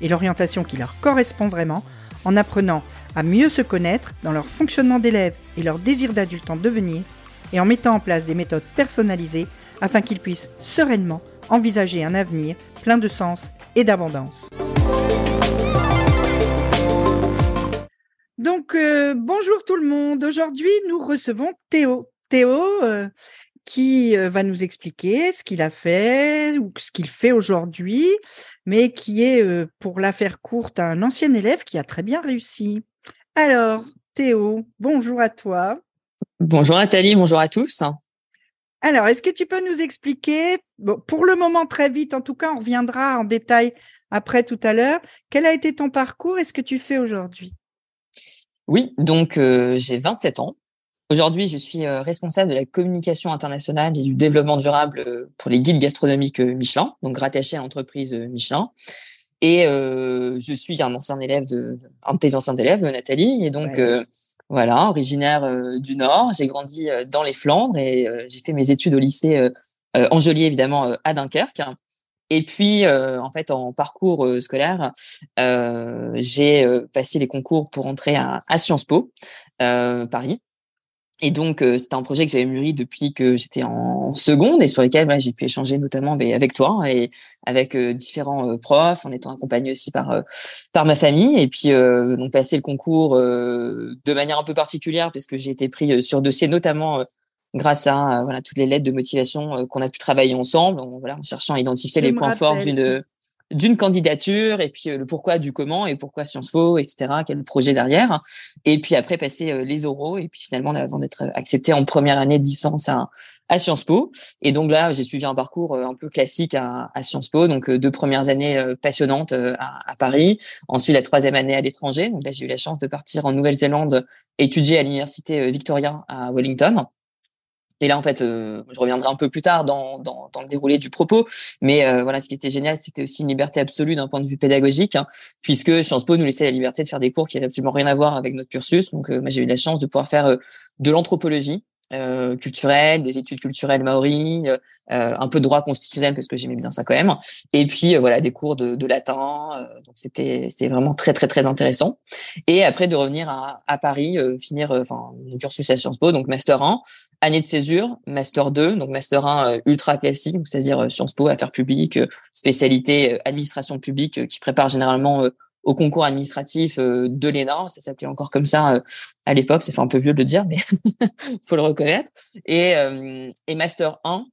et l'orientation qui leur correspond vraiment en apprenant à mieux se connaître dans leur fonctionnement d'élève et leur désir d'adulte en devenir et en mettant en place des méthodes personnalisées afin qu'ils puissent sereinement envisager un avenir plein de sens et d'abondance. Donc, euh, bonjour tout le monde. Aujourd'hui, nous recevons Théo. Théo, euh, qui euh, va nous expliquer ce qu'il a fait ou ce qu'il fait aujourd'hui, mais qui est, pour la faire courte, un ancien élève qui a très bien réussi. Alors, Théo, bonjour à toi. Bonjour Nathalie, bonjour à tous. Alors, est-ce que tu peux nous expliquer, pour le moment très vite, en tout cas, on reviendra en détail après tout à l'heure, quel a été ton parcours et ce que tu fais aujourd'hui? Oui, donc euh, j'ai 27 ans. Aujourd'hui, je suis euh, responsable de la communication internationale et du développement durable euh, pour les guides gastronomiques Michelin, donc rattaché à l'entreprise Michelin. Et je suis un ancien élève de, un de tes anciens élèves, Nathalie, et donc voilà, originaire euh, du Nord. J'ai grandi euh, dans les Flandres et euh, j'ai fait mes études au lycée Angelier, évidemment, à Dunkerque. Et puis, en fait, en parcours scolaire, j'ai passé les concours pour entrer à, à Sciences Po, Paris. Et donc, euh, c'était un projet que j'avais mûri depuis que j'étais en, seconde et sur lequel j'ai pu échanger notamment avec toi et avec euh, différents euh, profs, en étant accompagné aussi par par ma famille. Et puis, donc passer le concours de manière un peu particulière parce que j'ai été pris sur dossier, notamment grâce à voilà toutes les lettres de motivation qu'on a pu travailler ensemble, en, voilà, en cherchant à identifier les points forts d'une d'une candidature et puis euh, le pourquoi du comment et pourquoi Sciences Po, etc. Quel projet derrière. Et puis après passer euh, les oraux et puis finalement avant d'être accepté en première année de licence à, à Sciences Po. Et donc là, j'ai suivi un parcours euh, un peu classique à, à Sciences Po. Donc deux premières années passionnantes à, à, Paris. Ensuite la troisième année à l'étranger. Donc là, j'ai eu la chance de partir en Nouvelle-Zélande étudier à l'université Victoria à Wellington. Et là, en fait, euh, je reviendrai un peu plus tard dans, dans, le déroulé du propos. Mais euh, voilà, ce qui était génial, c'était aussi une liberté absolue d'un point de vue pédagogique, hein, puisque Sciences Po nous laissait la liberté de faire des cours qui n'avaient absolument rien à voir avec notre cursus. Donc, euh, moi, j'ai eu la chance de pouvoir faire de l'anthropologie, euh, culturelles, des études culturelles maoris, euh, un peu de droit constitutionnel parce que j'aimais bien ça quand même, et puis euh, voilà des cours de, de latin. donc c'était c'était vraiment très très très intéressant. Et après de revenir à, à Paris, finir enfin le cursus à Sciences Po, donc master 1, année de césure, master 2, donc master 1 ultra classique, c'est-à-dire Sciences Po, affaires publiques, spécialité administration publique qui prépare généralement au concours administratif euh, de l'ENA, ça s'appelait encore comme ça euh, à l'époque, ça fait un peu vieux de le dire, mais faut le reconnaître. Et, euh, et master 1,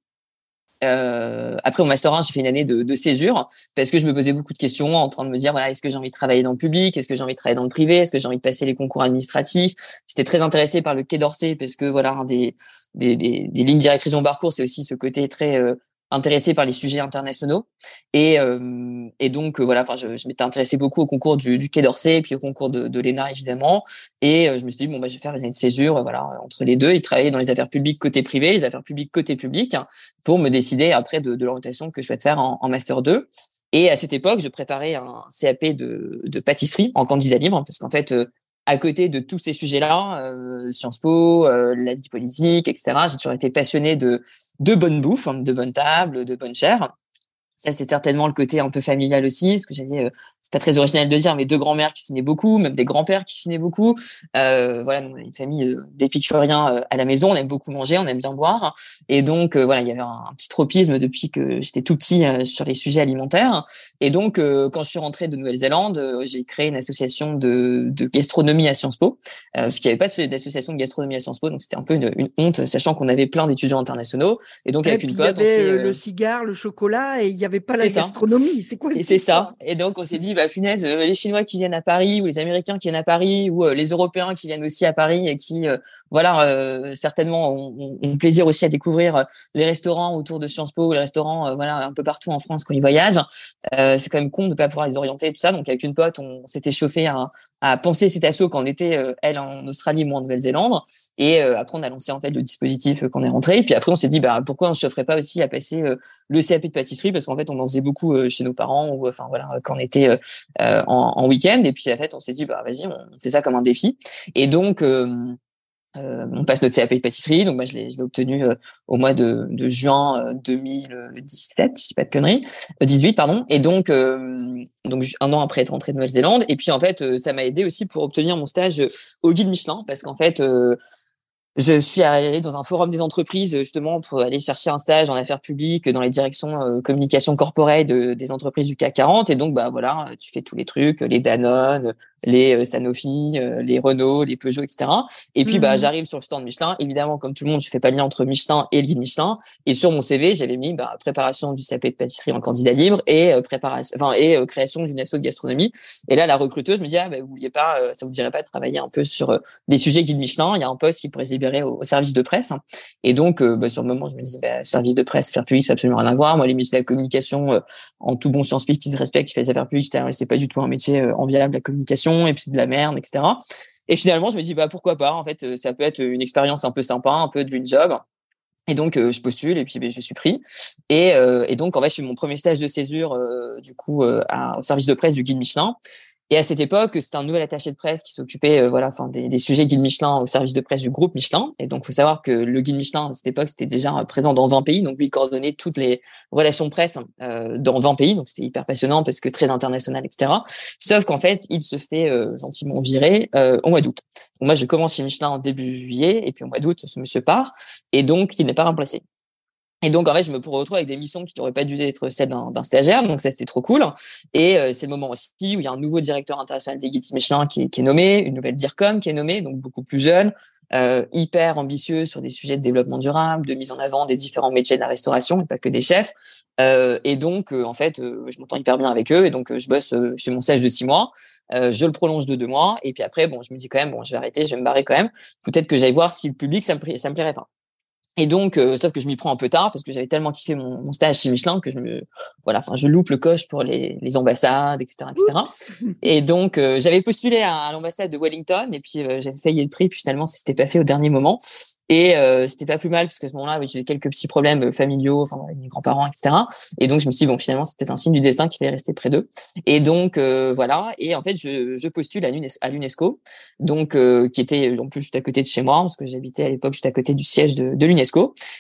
euh, après au master 1, j'ai fait une année de, de, césure parce que je me posais beaucoup de questions en train de me dire voilà est-ce que j'ai envie de travailler dans le public, est-ce que j'ai envie de travailler dans le privé, est-ce que j'ai envie de passer les concours administratifs? J'étais très intéressée par le Quai d'Orsay parce que voilà des, des, des, des lignes directrices de mon parcours, c'est aussi ce côté très euh, intéressé par les sujets internationaux. Et, euh, et donc euh, voilà enfin je, je m'étais intéressé beaucoup au concours du, du Quai d'Orsay et puis au concours de, de l'ENA évidemment. Et euh, je me suis dit bon bah je vais faire une césure voilà entre les deux et travailler dans les affaires publiques côté privé les affaires publiques côté public pour me décider après de, de l'orientation que je souhaite faire en, en master 2 et à cette époque je préparais un CAP de, de pâtisserie en candidat libre parce qu'en fait à côté de tous ces sujets-là, euh, Sciences Po, euh, la vie politique, etc., j'ai toujours été passionnée de, de bonne bouffe, hein, de bonne table, de bonne chair. Ça, c'est certainement le côté un peu familial aussi, parce que j'avais, euh, c'est pas très original de dire, mais deux grands-mères qui cuisinaient beaucoup, même des grands-pères qui cuisinaient beaucoup. Euh, voilà, on a une famille euh, d'épicuriens euh, à la maison, on aime beaucoup manger, on aime bien boire. Et donc, voilà, il y avait un, petit tropisme depuis que j'étais tout petit sur les sujets alimentaires. Et donc, quand je suis rentrée de Nouvelle-Zélande, j'ai créé une association de, de, gastronomie à Sciences Po, parce qu'il n'y avait pas d'association de gastronomie à Sciences Po, donc c'était un peu une, une honte, sachant qu'on avait plein d'étudiants internationaux. Et donc, avec une cote, le cigare, le chocolat, et il y avait avait pas la gastronomie. C'est quoi C'est ça. Et donc, on s'est dit, bah, punaise, euh, les Chinois qui viennent à Paris ou les Américains qui viennent à Paris ou euh, les Européens qui viennent aussi à Paris et qui, voilà, certainement ont, ont, plaisir aussi à découvrir les restaurants autour de Sciences Po les restaurants, voilà, un peu partout en France quand ils voyagent. c'est quand même con de pas pouvoir les orienter et tout ça. Donc, avec une pote, on s'était chauffé à, à penser cet assaut quand on était, elle, en Australie, moi en Nouvelle-Zélande. Et après, on a lancé en fait le dispositif qu'on est rentré. Et puis après, on s'est dit, bah, pourquoi on se ferait pas aussi à passer le CAP de pâtisserie? Parce qu'en fait, on en faisait beaucoup chez nos parents ou enfin voilà quand on était en, en week-end. Et puis en fait, on s'est dit, bah vas-y, on fait ça comme un défi. Et donc euh, on passe notre CAP de pâtisserie, donc moi je l'ai obtenu au mois de, de juin 2017, je dis pas de conneries, 18 pardon. Et donc donc un an après être rentré de Nouvelle-Zélande. Et puis en fait ça m'a aidé aussi pour obtenir mon stage au guide Michelin parce qu'en fait je suis allé dans un forum des entreprises justement pour aller chercher un stage en affaires publiques dans les directions euh, communication corporate de, des entreprises du CAC 40 et donc bah voilà tu fais tous les trucs les Danone les euh, Sanofi euh, les Renault les Peugeot etc et puis bah mmh j'arrive sur le stand Michelin. Évidemment comme tout le monde je fais pas le lien entre Michelin et le guide Michelin. Et sur mon CV j'avais mis bah, préparation du CAP de pâtisserie en candidat libre et préparation enfin et création d'une asso de gastronomie. Et là la recruteuse me dit ah bah, vous vouliez pas ça vous dirait pas de travailler un peu sur les sujets guide Michelin. Il y a un poste qui pourrait au, service de presse. Et donc, euh, bah, sur le moment, je me dis, bah, service de presse, faire public, c'est absolument rien à voir. Moi, les métiers de la communication, euh, en tout bon science qui se respecte, qui fait les affaires publiques, c'est pas du tout un métier euh, enviable, la communication, et puis de la merde, etc. Et finalement, je me dis, bah, pourquoi pas? En fait, ça peut être une expérience un peu sympa, un peu dream job. Et donc, je postule et puis ben, je suis pris. Et, et, donc, en fait, je suis mon premier stage de césure, du coup, à, au service de presse du guide Michelin. Et à cette époque, c'était un nouvel attaché de presse qui s'occupait, euh, voilà, enfin des, sujets guide Michelin au service de presse du groupe Michelin. Et donc, faut savoir que le guide Michelin à cette époque, c'était déjà présent dans 20 pays. Donc, lui, il coordonnait toutes les relations de presse euh, dans 20 pays. Donc, c'était hyper passionnant parce que très international, etc. Sauf qu'en fait, il se fait euh, gentiment virer euh, au mois d'août. moi, je commence chez Michelin en début juillet et puis au mois d'août, ce monsieur part et donc il n'est pas remplacé. Et donc, en fait, je me retrouve avec des missions qui n'auraient pas dû être celles d'un stagiaire. Donc, ça, c'était trop cool. Et euh, c'est le moment aussi où il y a un nouveau directeur international des guides Michelin qui, qui, est nommé, une nouvelle DIRCOM qui est nommée, donc beaucoup plus jeune, euh, hyper ambitieux sur des sujets de développement durable, de mise en avant des différents métiers de la restauration, et pas que des chefs. Euh, et donc, euh, en fait, euh, je m'entends hyper bien avec eux. Et donc, je bosse chez mon stage de six mois. je le prolonge de deux mois. Et puis après, bon, je me dis quand même, bon, je vais arrêter, je vais me barrer quand même. Peut-être que j'aille voir si le public, ça me, ça me plairait pas. Et donc, euh, sauf que je m'y prends un peu tard parce que j'avais tellement kiffé mon, mon, stage chez Michelin que je me, voilà, enfin, je loupe le coche pour les, les ambassades, etc., etc. Et donc, euh, j'avais postulé à, l'ambassade de Wellington et puis euh, j'avais failli le prix, puis finalement, c'était pas fait au dernier moment. Et c'était pas plus mal parce que ce moment-là, j'avais quelques petits problèmes familiaux, enfin avec mes grands-parents, etc. Et donc je me suis dit bon, finalement, c'est peut-être un signe du destin qu'il fallait rester près d'eux. Et donc voilà. Et en fait, je, je postule à l'UNESCO, donc qui était en plus juste à côté de chez moi parce que j'habitais à l'époque juste à côté du siège de, de l'UNESCO.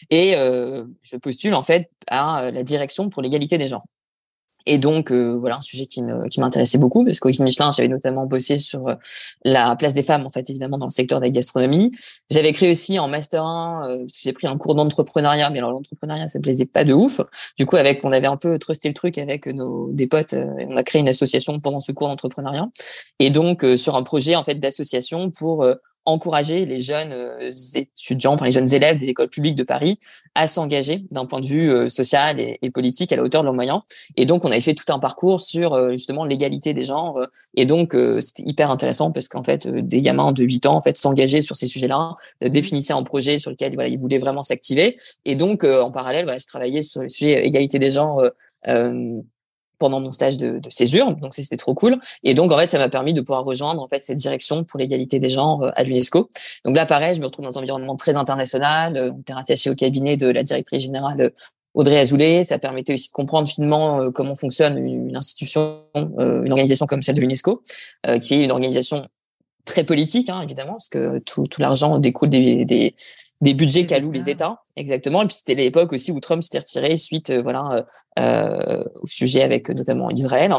Et je postule en fait à la direction pour l'égalité des genres. Et donc euh, voilà un sujet qui me qui m'intéressait beaucoup parce qu'au Michelin j'avais notamment bossé sur euh, la place des femmes en fait évidemment dans le secteur de la gastronomie. J'avais créé aussi en master 1 euh, j'ai pris un cours d'entrepreneuriat mais alors l'entrepreneuriat ça me plaisait pas de ouf. Du coup avec on avait un peu trusté le truc avec nos des potes on a créé une association pendant ce cours d'entrepreneuriat et donc sur un projet en fait d'association pour encourager les jeunes euh, étudiants, enfin les jeunes élèves des écoles publiques de Paris à s'engager d'un point de vue euh, social et, politique à la hauteur de leurs moyens. Et donc, on avait fait tout un parcours sur euh, justement l'égalité des genres. Et donc, c'était hyper intéressant parce qu'en fait, des gamins de 8 ans en fait s'engageaient sur ces sujets-là, définissaient un projet sur lequel voilà, ils voulaient vraiment s'activer. Et donc, en parallèle, voilà, je travaillais sur le sujet égalité des genres pendant mon stage de, de césure. Donc c'était trop cool. Et donc en fait, ça m'a permis de pouvoir rejoindre en fait cette direction pour l'égalité des genres euh, à l'UNESCO. Donc là, pareil, je me retrouve dans un environnement très international. Euh, on était rattaché au cabinet de la directrice générale euh, Audrey Azoulay. Ça permettait aussi de comprendre finement comment fonctionne une institution, une organisation comme celle de l'UNESCO, qui est une organisation très politique, hein, évidemment, parce que tout, tout l'argent découle des, des, des budgets qu'allouent les États, exactement. Et puis c'était l'époque aussi où Trump s'était retiré suite, euh, voilà, euh, euh, au sujet avec notamment Israël.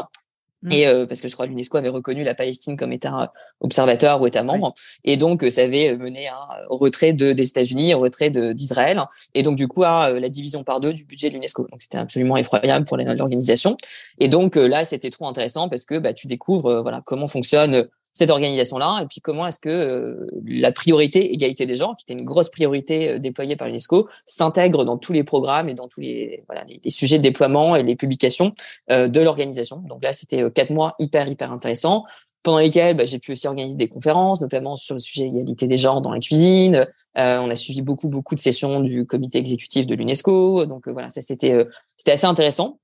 Mm. Et parce que je crois que l'UNESCO avait reconnu la Palestine comme État observateur ou État membre, et donc ça avait mené à un retrait de, des États-Unis, un retrait d'Israël, et donc du coup à la division par deux du budget de l'UNESCO. Donc c'était absolument effroyable pour l'organisation. Et donc là, c'était trop intéressant parce que bah, tu découvres voilà comment fonctionne cette organisation-là et puis comment est-ce que la priorité égalité des genres, qui était une grosse priorité déployée par l'UNESCO, s'intègre dans tous les programmes et dans tous les, voilà, les, sujets de déploiement et les publications de l'organisation. Donc là, c'était quatre mois hyper hyper intéressants pendant lesquels bah, j'ai pu aussi organiser des conférences, notamment sur le sujet égalité des genres dans la cuisine. Euh, on a suivi beaucoup beaucoup de sessions du comité exécutif de l'UNESCO. Donc euh, voilà, ça c'était euh, c'était assez intéressant.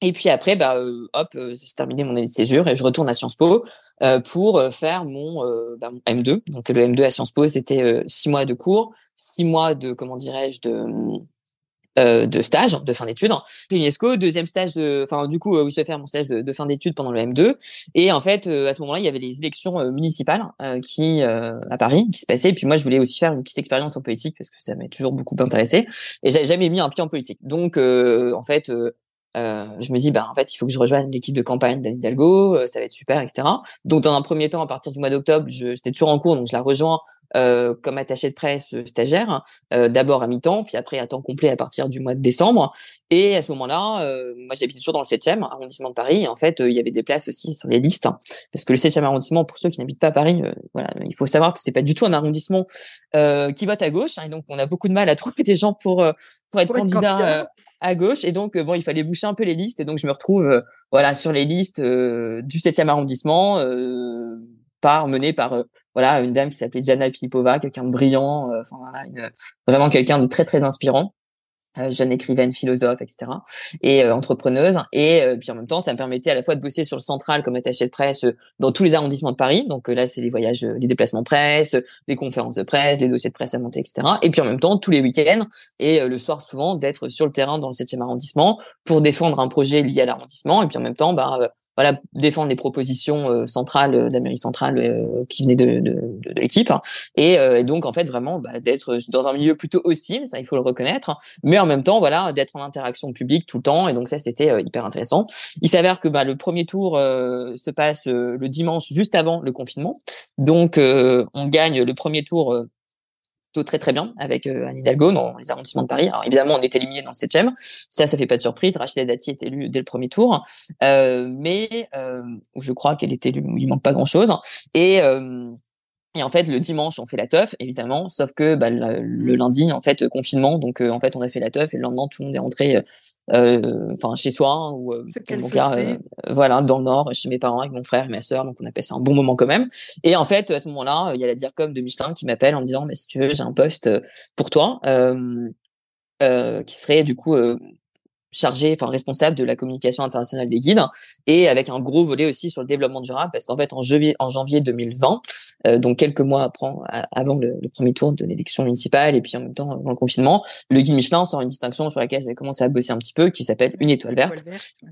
Et puis après, bah, hop, j'ai terminé mon année de césure et je retourne à Sciences Po pour faire mon, bah, mon, M2. Donc le M2 à Sciences Po, c'était six mois de cours, six mois de comment dirais-je de euh, de stage de fin d'études. L'UNESCO, deuxième stage de, enfin du coup, euh, je vais faire mon stage de, fin d'études pendant le M2. Et en fait, euh, à ce moment-là, il y avait les élections municipales qui à Paris qui se passaient. Et puis moi, je voulais aussi faire une petite expérience en politique parce que ça m'a toujours beaucoup intéressé. Et j'avais jamais mis un pied en politique. Donc en fait, euh, je me dis, bah, en fait, il faut que je rejoigne l'équipe de campagne d'Anne Hidalgo, euh, ça va être super, etc. Donc, dans un premier temps, à partir du mois d'octobre, j'étais toujours en cours, donc je la rejoins euh, comme attachée de presse euh, stagiaire, euh, d'abord à mi-temps, puis après à temps complet à partir du mois de décembre. Et à ce moment-là, moi, j'habitais toujours dans le 7e arrondissement de Paris. Et en fait, il y avait des places aussi sur les listes, parce que le 7e arrondissement, pour ceux qui n'habitent pas à Paris, voilà, il faut savoir que c'est pas du tout un arrondissement qui vote à gauche, hein, et donc on a beaucoup de mal à trouver des gens pour pour être candidat à gauche. Et donc, euh, bon, il fallait boucher un peu les listes. Et donc, je me retrouve, euh, voilà, sur les listes euh, du 7e arrondissement, par mené par voilà une dame qui s'appelait Jana Filipova, quelqu'un de brillant, enfin voilà, vraiment quelqu'un de très très inspirant. Euh, jeune écrivaine, philosophe, etc. et euh, entrepreneuse. Et euh, puis en même temps, ça me permettait à la fois de bosser sur le central comme attaché de presse dans tous les arrondissements de Paris. Donc là, c'est les voyages, les déplacements presse, les conférences de presse, les dossiers de presse à monter, etc. Et puis en même temps, tous les week-ends et le soir souvent d'être sur le terrain dans le 7e arrondissement pour défendre un projet lié à l'arrondissement. Et puis en même temps, bah voilà défendre les propositions euh, centrales euh, d'Amérique centrale euh, qui venaient de, de, de, l'équipe hein. et, et, donc en fait vraiment bah, d'être dans un milieu plutôt hostile ça il faut le reconnaître mais en même temps voilà d'être en interaction publique tout le temps et donc ça c'était hyper intéressant. Il s'avère que bah, le premier tour se passe le dimanche juste avant le confinement. Donc on gagne le premier tour très très bien avec euh, Anne Hidalgo dans les arrondissements de Paris. Alors évidemment, on est éliminé dans le 7e. Ça, ça fait pas de surprise. Rachida Dati est élue dès le premier tour. Euh, mais euh, je crois qu'elle est élue, il manque pas grand-chose. Et euh, et en fait, le dimanche, on fait la teuf, évidemment, sauf que bah, le, lundi, en fait, confinement, donc euh, en fait, on a fait la teuf et le lendemain, tout le monde est rentré, euh, euh, chez soi ou mon cas, voilà, dans le nord, chez mes parents avec mon frère et ma sœur, donc on a passé un bon moment quand même. Et en fait, à ce moment-là, il y a la DIRCOM de Michelin qui m'appelle en me disant, mais si tu veux, j'ai un poste pour toi, qui serait du coup chargé, enfin responsable de la communication internationale des guides, et avec un gros volet aussi sur le développement durable, parce qu'en fait en janvier, en janvier 2020, euh, donc quelques mois après, avant le, premier tour de l'élection municipale, et puis en même temps avant le confinement, le guide Michelin sort une distinction sur laquelle j'avais commencé à bosser un petit peu, qui s'appelle une étoile verte,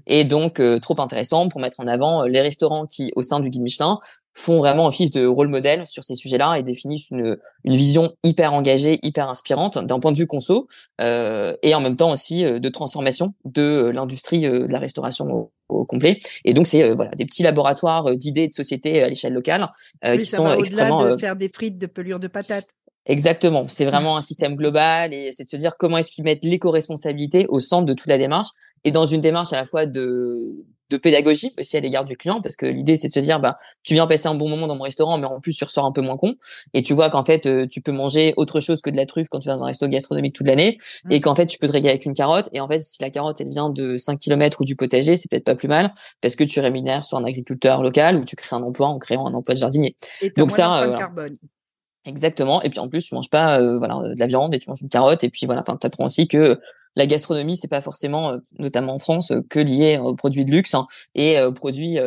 et donc euh, trop intéressant pour mettre en avant les restaurants qui, au sein du guide Michelin, font vraiment office de rôle modèle sur ces sujets-là et définissent une, une vision hyper engagée, hyper inspirante d'un point de vue conso euh, et en même temps aussi euh, de transformation de euh, l'industrie euh, de la restauration au, complet. Et donc c'est voilà des petits laboratoires d'idées de société à l'échelle locale qui sont extrêmement de faire des frites de pelure de patates. Exactement, c'est vraiment un système global et c'est de se dire comment est-ce qu'ils mettent l'éco-responsabilité au centre de toute la démarche et dans une démarche à la fois de de pédagogie aussi à l'égard du client parce que l'idée c'est de se dire bah tu viens passer un bon moment dans mon restaurant mais en plus tu ressors un peu moins con et tu vois qu'en fait euh, tu peux manger autre chose que de la truffe quand tu vas dans un resto gastronomique toute l'année mmh. et qu'en fait tu peux te régaler avec une carotte et en fait si la carotte elle vient de 5 km ou du potager c'est peut-être pas plus mal parce que tu rémunères sur un agriculteur local ou tu crées un emploi en créant un emploi de jardinier donc ça euh, carbone. Exactement. Et puis en plus, tu manges pas euh, voilà de la viande et tu manges une carotte. Et puis voilà, enfin, tu apprends aussi que la gastronomie, c'est pas forcément, euh, notamment en France, euh, que lié aux produits de luxe hein, et aux produits,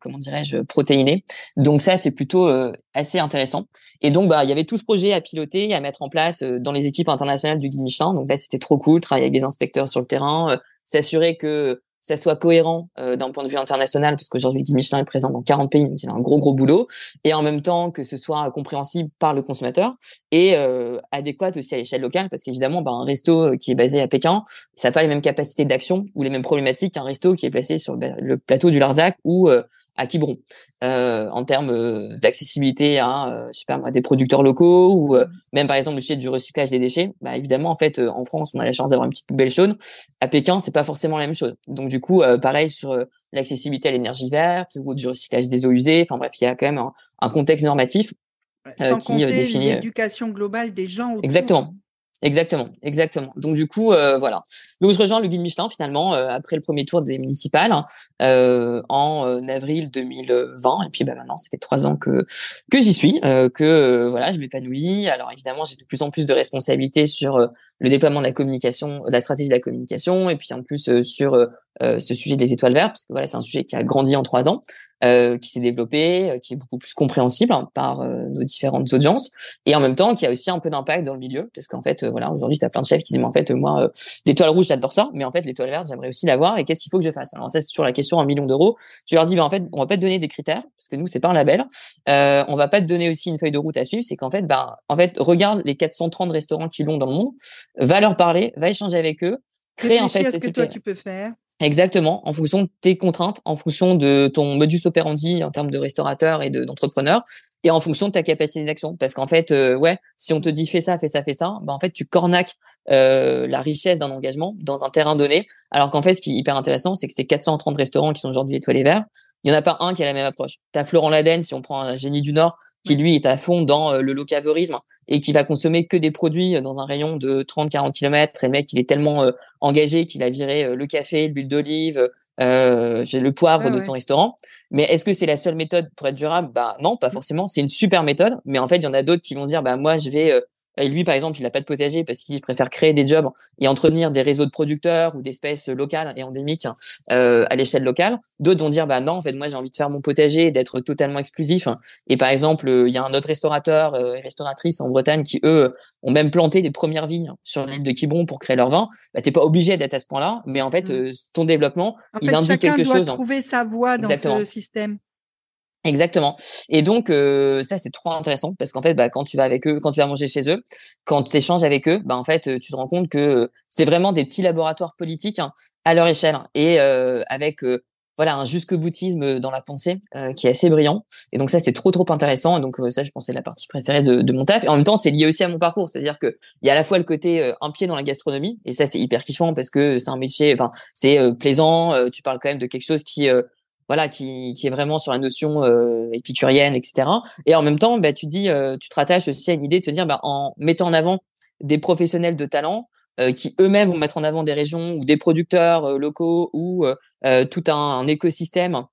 comment dirais-je, protéinés. Donc ça, c'est plutôt assez intéressant. Et donc, bah, il y avait tout ce projet à piloter, à mettre en place dans les équipes internationales du guide Michelin. Donc là, c'était trop cool, travailler avec des inspecteurs sur le terrain, s'assurer que ça soit cohérent euh, d'un point de vue international, parce qu'aujourd'hui Guy Michelin est présent dans 40 pays, donc il a un gros gros boulot, et en même temps que ce soit compréhensible par le consommateur et euh, adéquat aussi à l'échelle locale, parce qu'évidemment, bah, un resto euh, qui est basé à Pékin, ça n'a pas les mêmes capacités d'action ou les mêmes problématiques qu'un resto qui est placé sur le plateau du Larzac ou à Quiberon. Euh, en termes d'accessibilité à je sais pas des producteurs locaux ou même par exemple le sujet du recyclage des déchets bah évidemment en fait en France on a la chance d'avoir une petite poubelle chaude. À Pékin c'est pas forcément la même chose. Donc du coup pareil sur l'accessibilité à l'énergie verte ou du recyclage des eaux usées. Enfin bref il y a quand même un, contexte normatif qui définit l'éducation globale des gens exactement Exactement, exactement. Donc du coup, euh, voilà. Donc je rejoins le guide Michelin finalement euh, après le premier tour des municipales euh, en avril 2020. Et puis bah, maintenant, ça fait trois ans que que j'y suis, que voilà, je m'épanouis. Alors évidemment, j'ai de plus en plus de responsabilités sur le déploiement de la communication, de la stratégie de la communication, et puis en plus sur ce sujet des étoiles vertes, parce que voilà, c'est un sujet qui a grandi en trois ans. Euh, qui s'est développé, euh, qui est beaucoup plus compréhensible hein, par euh, nos différentes audiences, et en même temps qui a aussi un peu d'impact dans le milieu, parce qu'en fait, voilà, aujourd'hui, tu as plein de chefs qui disent, en fait, moi, l'étoile rouge, j'adore ça, mais en fait, l'étoile verte, j'aimerais aussi l'avoir, et qu'est-ce qu'il faut que je fasse? Alors ça, c'est toujours la question un million d'euros. Tu leur dis, ben, en fait, on va pas te donner des critères, parce que nous, c'est pas un label. Euh, on va pas te donner aussi une feuille de route à suivre, c'est qu'en fait, ben, en fait, regarde les 430 restaurants qui l'ont dans le monde, va leur parler, va échanger avec eux, créer en fait ce que toi tu peux faire Exactement, en fonction de tes contraintes, en fonction de ton modus operandi en termes de restaurateur et d'entrepreneur, et en fonction de ta capacité d'action. Parce qu'en fait, euh, ouais, si on te dit fais ça, fais ça, fais ça, bah en fait tu cornaques euh, la richesse d'un engagement dans un terrain donné. Alors qu'en fait, ce qui est hyper intéressant, c'est que ces 430 restaurants qui sont aujourd'hui étoilés verts, il y en a pas un qui a la même approche. T'as Florent Laden, si on prend un génie du Nord, qui lui est à fond dans euh, le locavorisme et qui va consommer que des produits dans un rayon de 30-40 km. Et le mec, il est tellement euh, engagé qu'il a viré euh, le café, l'huile d'olive, euh, le poivre de son restaurant. Mais est-ce que c'est la seule méthode pour être durable? Bah non, pas forcément. C'est une super méthode, mais en fait, il y en a d'autres qui vont dire bah moi, je vais et lui, par exemple, il n'a pas de potager parce qu'il préfère créer des jobs et entretenir des réseaux de producteurs ou d'espèces locales et endémiques euh, à l'échelle locale. D'autres vont dire, bah non, en fait, moi, j'ai envie de faire mon potager, d'être totalement exclusif. Et par exemple, euh, il y a un autre restaurateur euh, et restauratrice en Bretagne qui, eux, ont même planté des premières vignes sur l'île de Quiberon pour créer leur vin. Bah, t'es pas obligé d'être à ce point-là, mais en fait, mmh. ton développement, il indique quelque doit chose. trouver sa voie dans ce système. Exactement. Et donc euh, ça c'est trop intéressant parce qu'en fait bah, quand tu vas avec eux, quand tu vas manger chez eux, quand tu échanges avec eux, bah en fait tu te rends compte que c'est vraiment des petits laboratoires politiques hein, à leur échelle et euh, avec euh, voilà un jusque boutisme dans la pensée qui est assez brillant. Et donc ça c'est trop trop intéressant. Et donc ça je pense c'est la partie préférée de, de, mon taf. Et en même temps c'est lié aussi à mon parcours, c'est-à-dire que il y a à la fois le côté un pied dans la gastronomie et ça c'est hyper kiffant parce que c'est un métier, enfin c'est plaisant. tu parles quand même de quelque chose qui voilà, qui, qui est vraiment sur la notion euh, épicurienne, etc. Et en même temps, bah, tu dis, euh, tu te rattaches aussi à une idée de te dire, bah, en mettant en avant des professionnels de talent euh, qui eux-mêmes vont mettre en avant des régions ou des producteurs euh, locaux ou euh, tout un, écosystème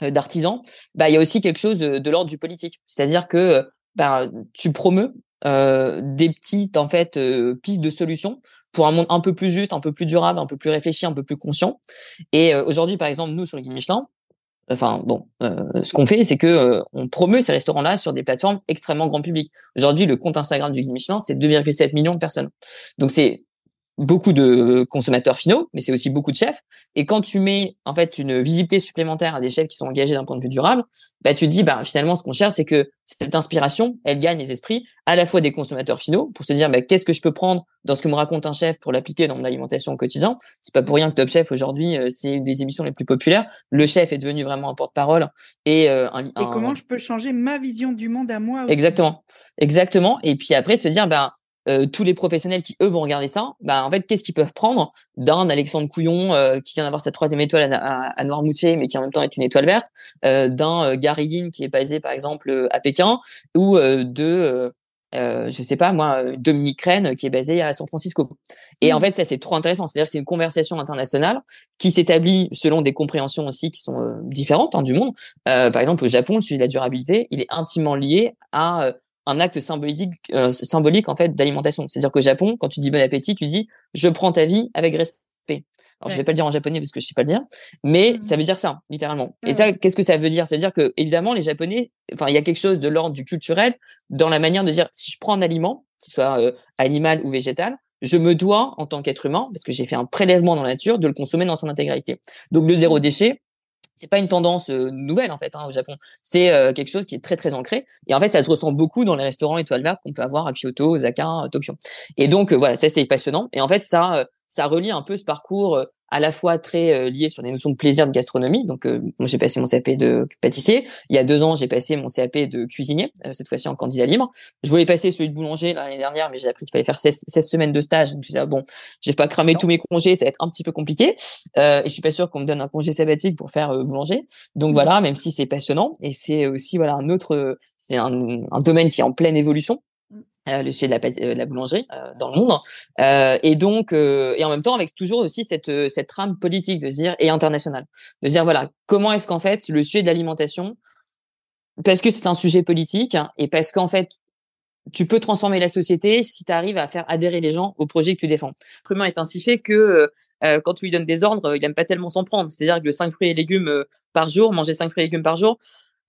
d'artisans, bah, il y a aussi quelque chose de, de l'ordre du politique. C'est-à-dire que bah, tu promeus des petites en fait pistes de solutions pour un monde un peu plus juste, un peu plus durable, un peu plus réfléchi, un peu plus conscient. Et aujourd'hui, par exemple, nous sur le guide Michelin, enfin bon, euh, ce qu'on fait, c'est que euh, on promeut ces restaurants-là sur des plateformes extrêmement grand public. Aujourd'hui, le compte Instagram du Guide Michelin, c'est 2,7 millions de personnes. Donc c'est beaucoup de consommateurs finaux, mais c'est aussi beaucoup de chefs. Et quand tu mets en fait une visibilité supplémentaire à des chefs qui sont engagés d'un point de vue durable, bah tu te dis bah finalement ce qu'on cherche c'est que cette inspiration, elle gagne les esprits à la fois des consommateurs finaux pour se dire bah, qu'est-ce que je peux prendre dans ce que me raconte un chef pour l'appliquer dans mon alimentation au quotidien. C'est pas pour rien que Top Chef aujourd'hui euh, c'est une des émissions les plus populaires. Le chef est devenu vraiment un porte-parole et euh, un, et comment je peux changer ma vision du monde à moi aussi? Exactement, exactement. Et puis après de se dire bah euh, tous les professionnels qui eux vont regarder ça, bah en fait qu'est-ce qu'ils peuvent prendre d'un Alexandre Couillon euh, qui vient d'avoir sa troisième étoile à, à, Noirmoutier mais qui en même temps est une étoile verte, euh, d'un euh, Gary Yin qui est basé par exemple à Pékin ou de je sais pas moi Dominique Rennes qui est basé à San Francisco. Et en mmh. fait ça c'est trop intéressant, c'est-à-dire que c'est une conversation internationale qui s'établit selon des compréhensions aussi qui sont différentes hein, du monde. par exemple au Japon le sujet de la durabilité il est intimement lié à un acte symbolique, euh, symbolique en fait d'alimentation. C'est-à-dire qu'au Japon, quand tu dis bon appétit, tu dis je prends ta vie avec respect. Alors je vais pas le dire en japonais parce que je sais pas le dire, mais mmh. ça veut dire ça littéralement. Et ça, qu'est-ce que ça veut dire? C'est-à-dire que évidemment les Japonais, enfin il y a quelque chose de l'ordre du culturel dans la manière de dire si je prends un aliment, qu'il soit euh, animal ou végétal, je me dois en tant qu'être humain, parce que j'ai fait un prélèvement dans la nature, de le consommer dans son intégralité. Donc le zéro mmh. déchet, c'est pas une tendance nouvelle en fait hein, au Japon. C'est euh, quelque chose qui est très très ancré et en fait ça se ressent beaucoup dans les restaurants étoiles vertes qu'on peut avoir à Kyoto, Osaka, Tokyo. Et donc euh, voilà, ça c'est passionnant et en fait ça ça relie un peu ce parcours à la fois très euh, lié sur les notions de plaisir de gastronomie. Donc, euh, moi, j'ai passé mon CAP de pâtissier. Il y a deux ans, j'ai passé mon CAP de cuisinier, euh, cette fois-ci en candidat libre. Je voulais passer celui de boulanger l'année dernière, mais j'ai appris qu'il fallait faire 16, 16, semaines de stage. Donc, je dit, bon, je vais pas cramer tous mes congés, ça va être un petit peu compliqué. et je suis pas sûr qu'on me donne un congé sabbatique pour faire boulanger. Donc, voilà, même si c'est passionnant. Et c'est aussi, voilà, un autre, c'est un, un domaine qui est en pleine évolution. Euh, le sujet de la, euh, boulangerie euh, dans le monde euh, et donc et en même temps avec toujours aussi cette cette trame politique de dire et internationale de dire voilà comment est-ce qu'en fait le sujet de l'alimentation parce que c'est un sujet politique et parce qu'en fait tu peux transformer la société si tu arrives à faire adhérer les gens au projet que tu défends. L'humain est ainsi fait que quand tu lui donnes des ordres, il aime pas tellement s'en prendre. C'est-à-dire que 5 fruits et légumes par jour, manger 5 fruits et légumes par jour,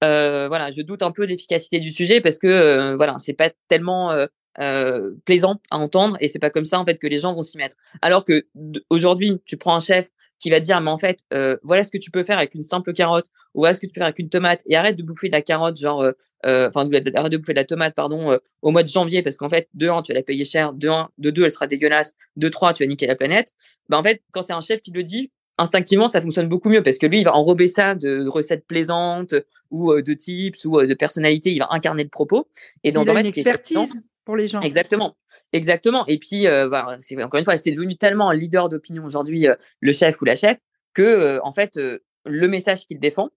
euh, voilà, je doute un peu l'efficacité du sujet parce que euh, voilà, c'est pas tellement euh, euh, plaisant à entendre et c'est pas comme ça en fait que les gens vont s'y mettre. Alors que aujourd'hui, tu prends un chef qui va dire mais en fait, voilà ce que tu peux faire avec une simple carotte ou voilà ce que tu peux faire avec une tomate et arrête de bouffer de la carotte genre enfin arrête de bouffer de la tomate pardon au mois de janvier parce qu'en fait de un tu vas la payer cher, de un de deux elle sera dégueulasse, de trois tu vas niquer la planète. Ben en fait, quand c'est un chef qui le dit, instinctivement, ça fonctionne beaucoup mieux parce que lui, il va enrober ça de recettes plaisantes ou euh, de tips ou euh, de personnalités. Il va incarner le propos. Et donc, il a une expertise pour les gens. Exactement, exactement. Et puis, euh, c'est encore une fois, c'est devenu tellement un leader d'opinion aujourd'hui, le chef ou la chef, que en fait, le message qu'il défend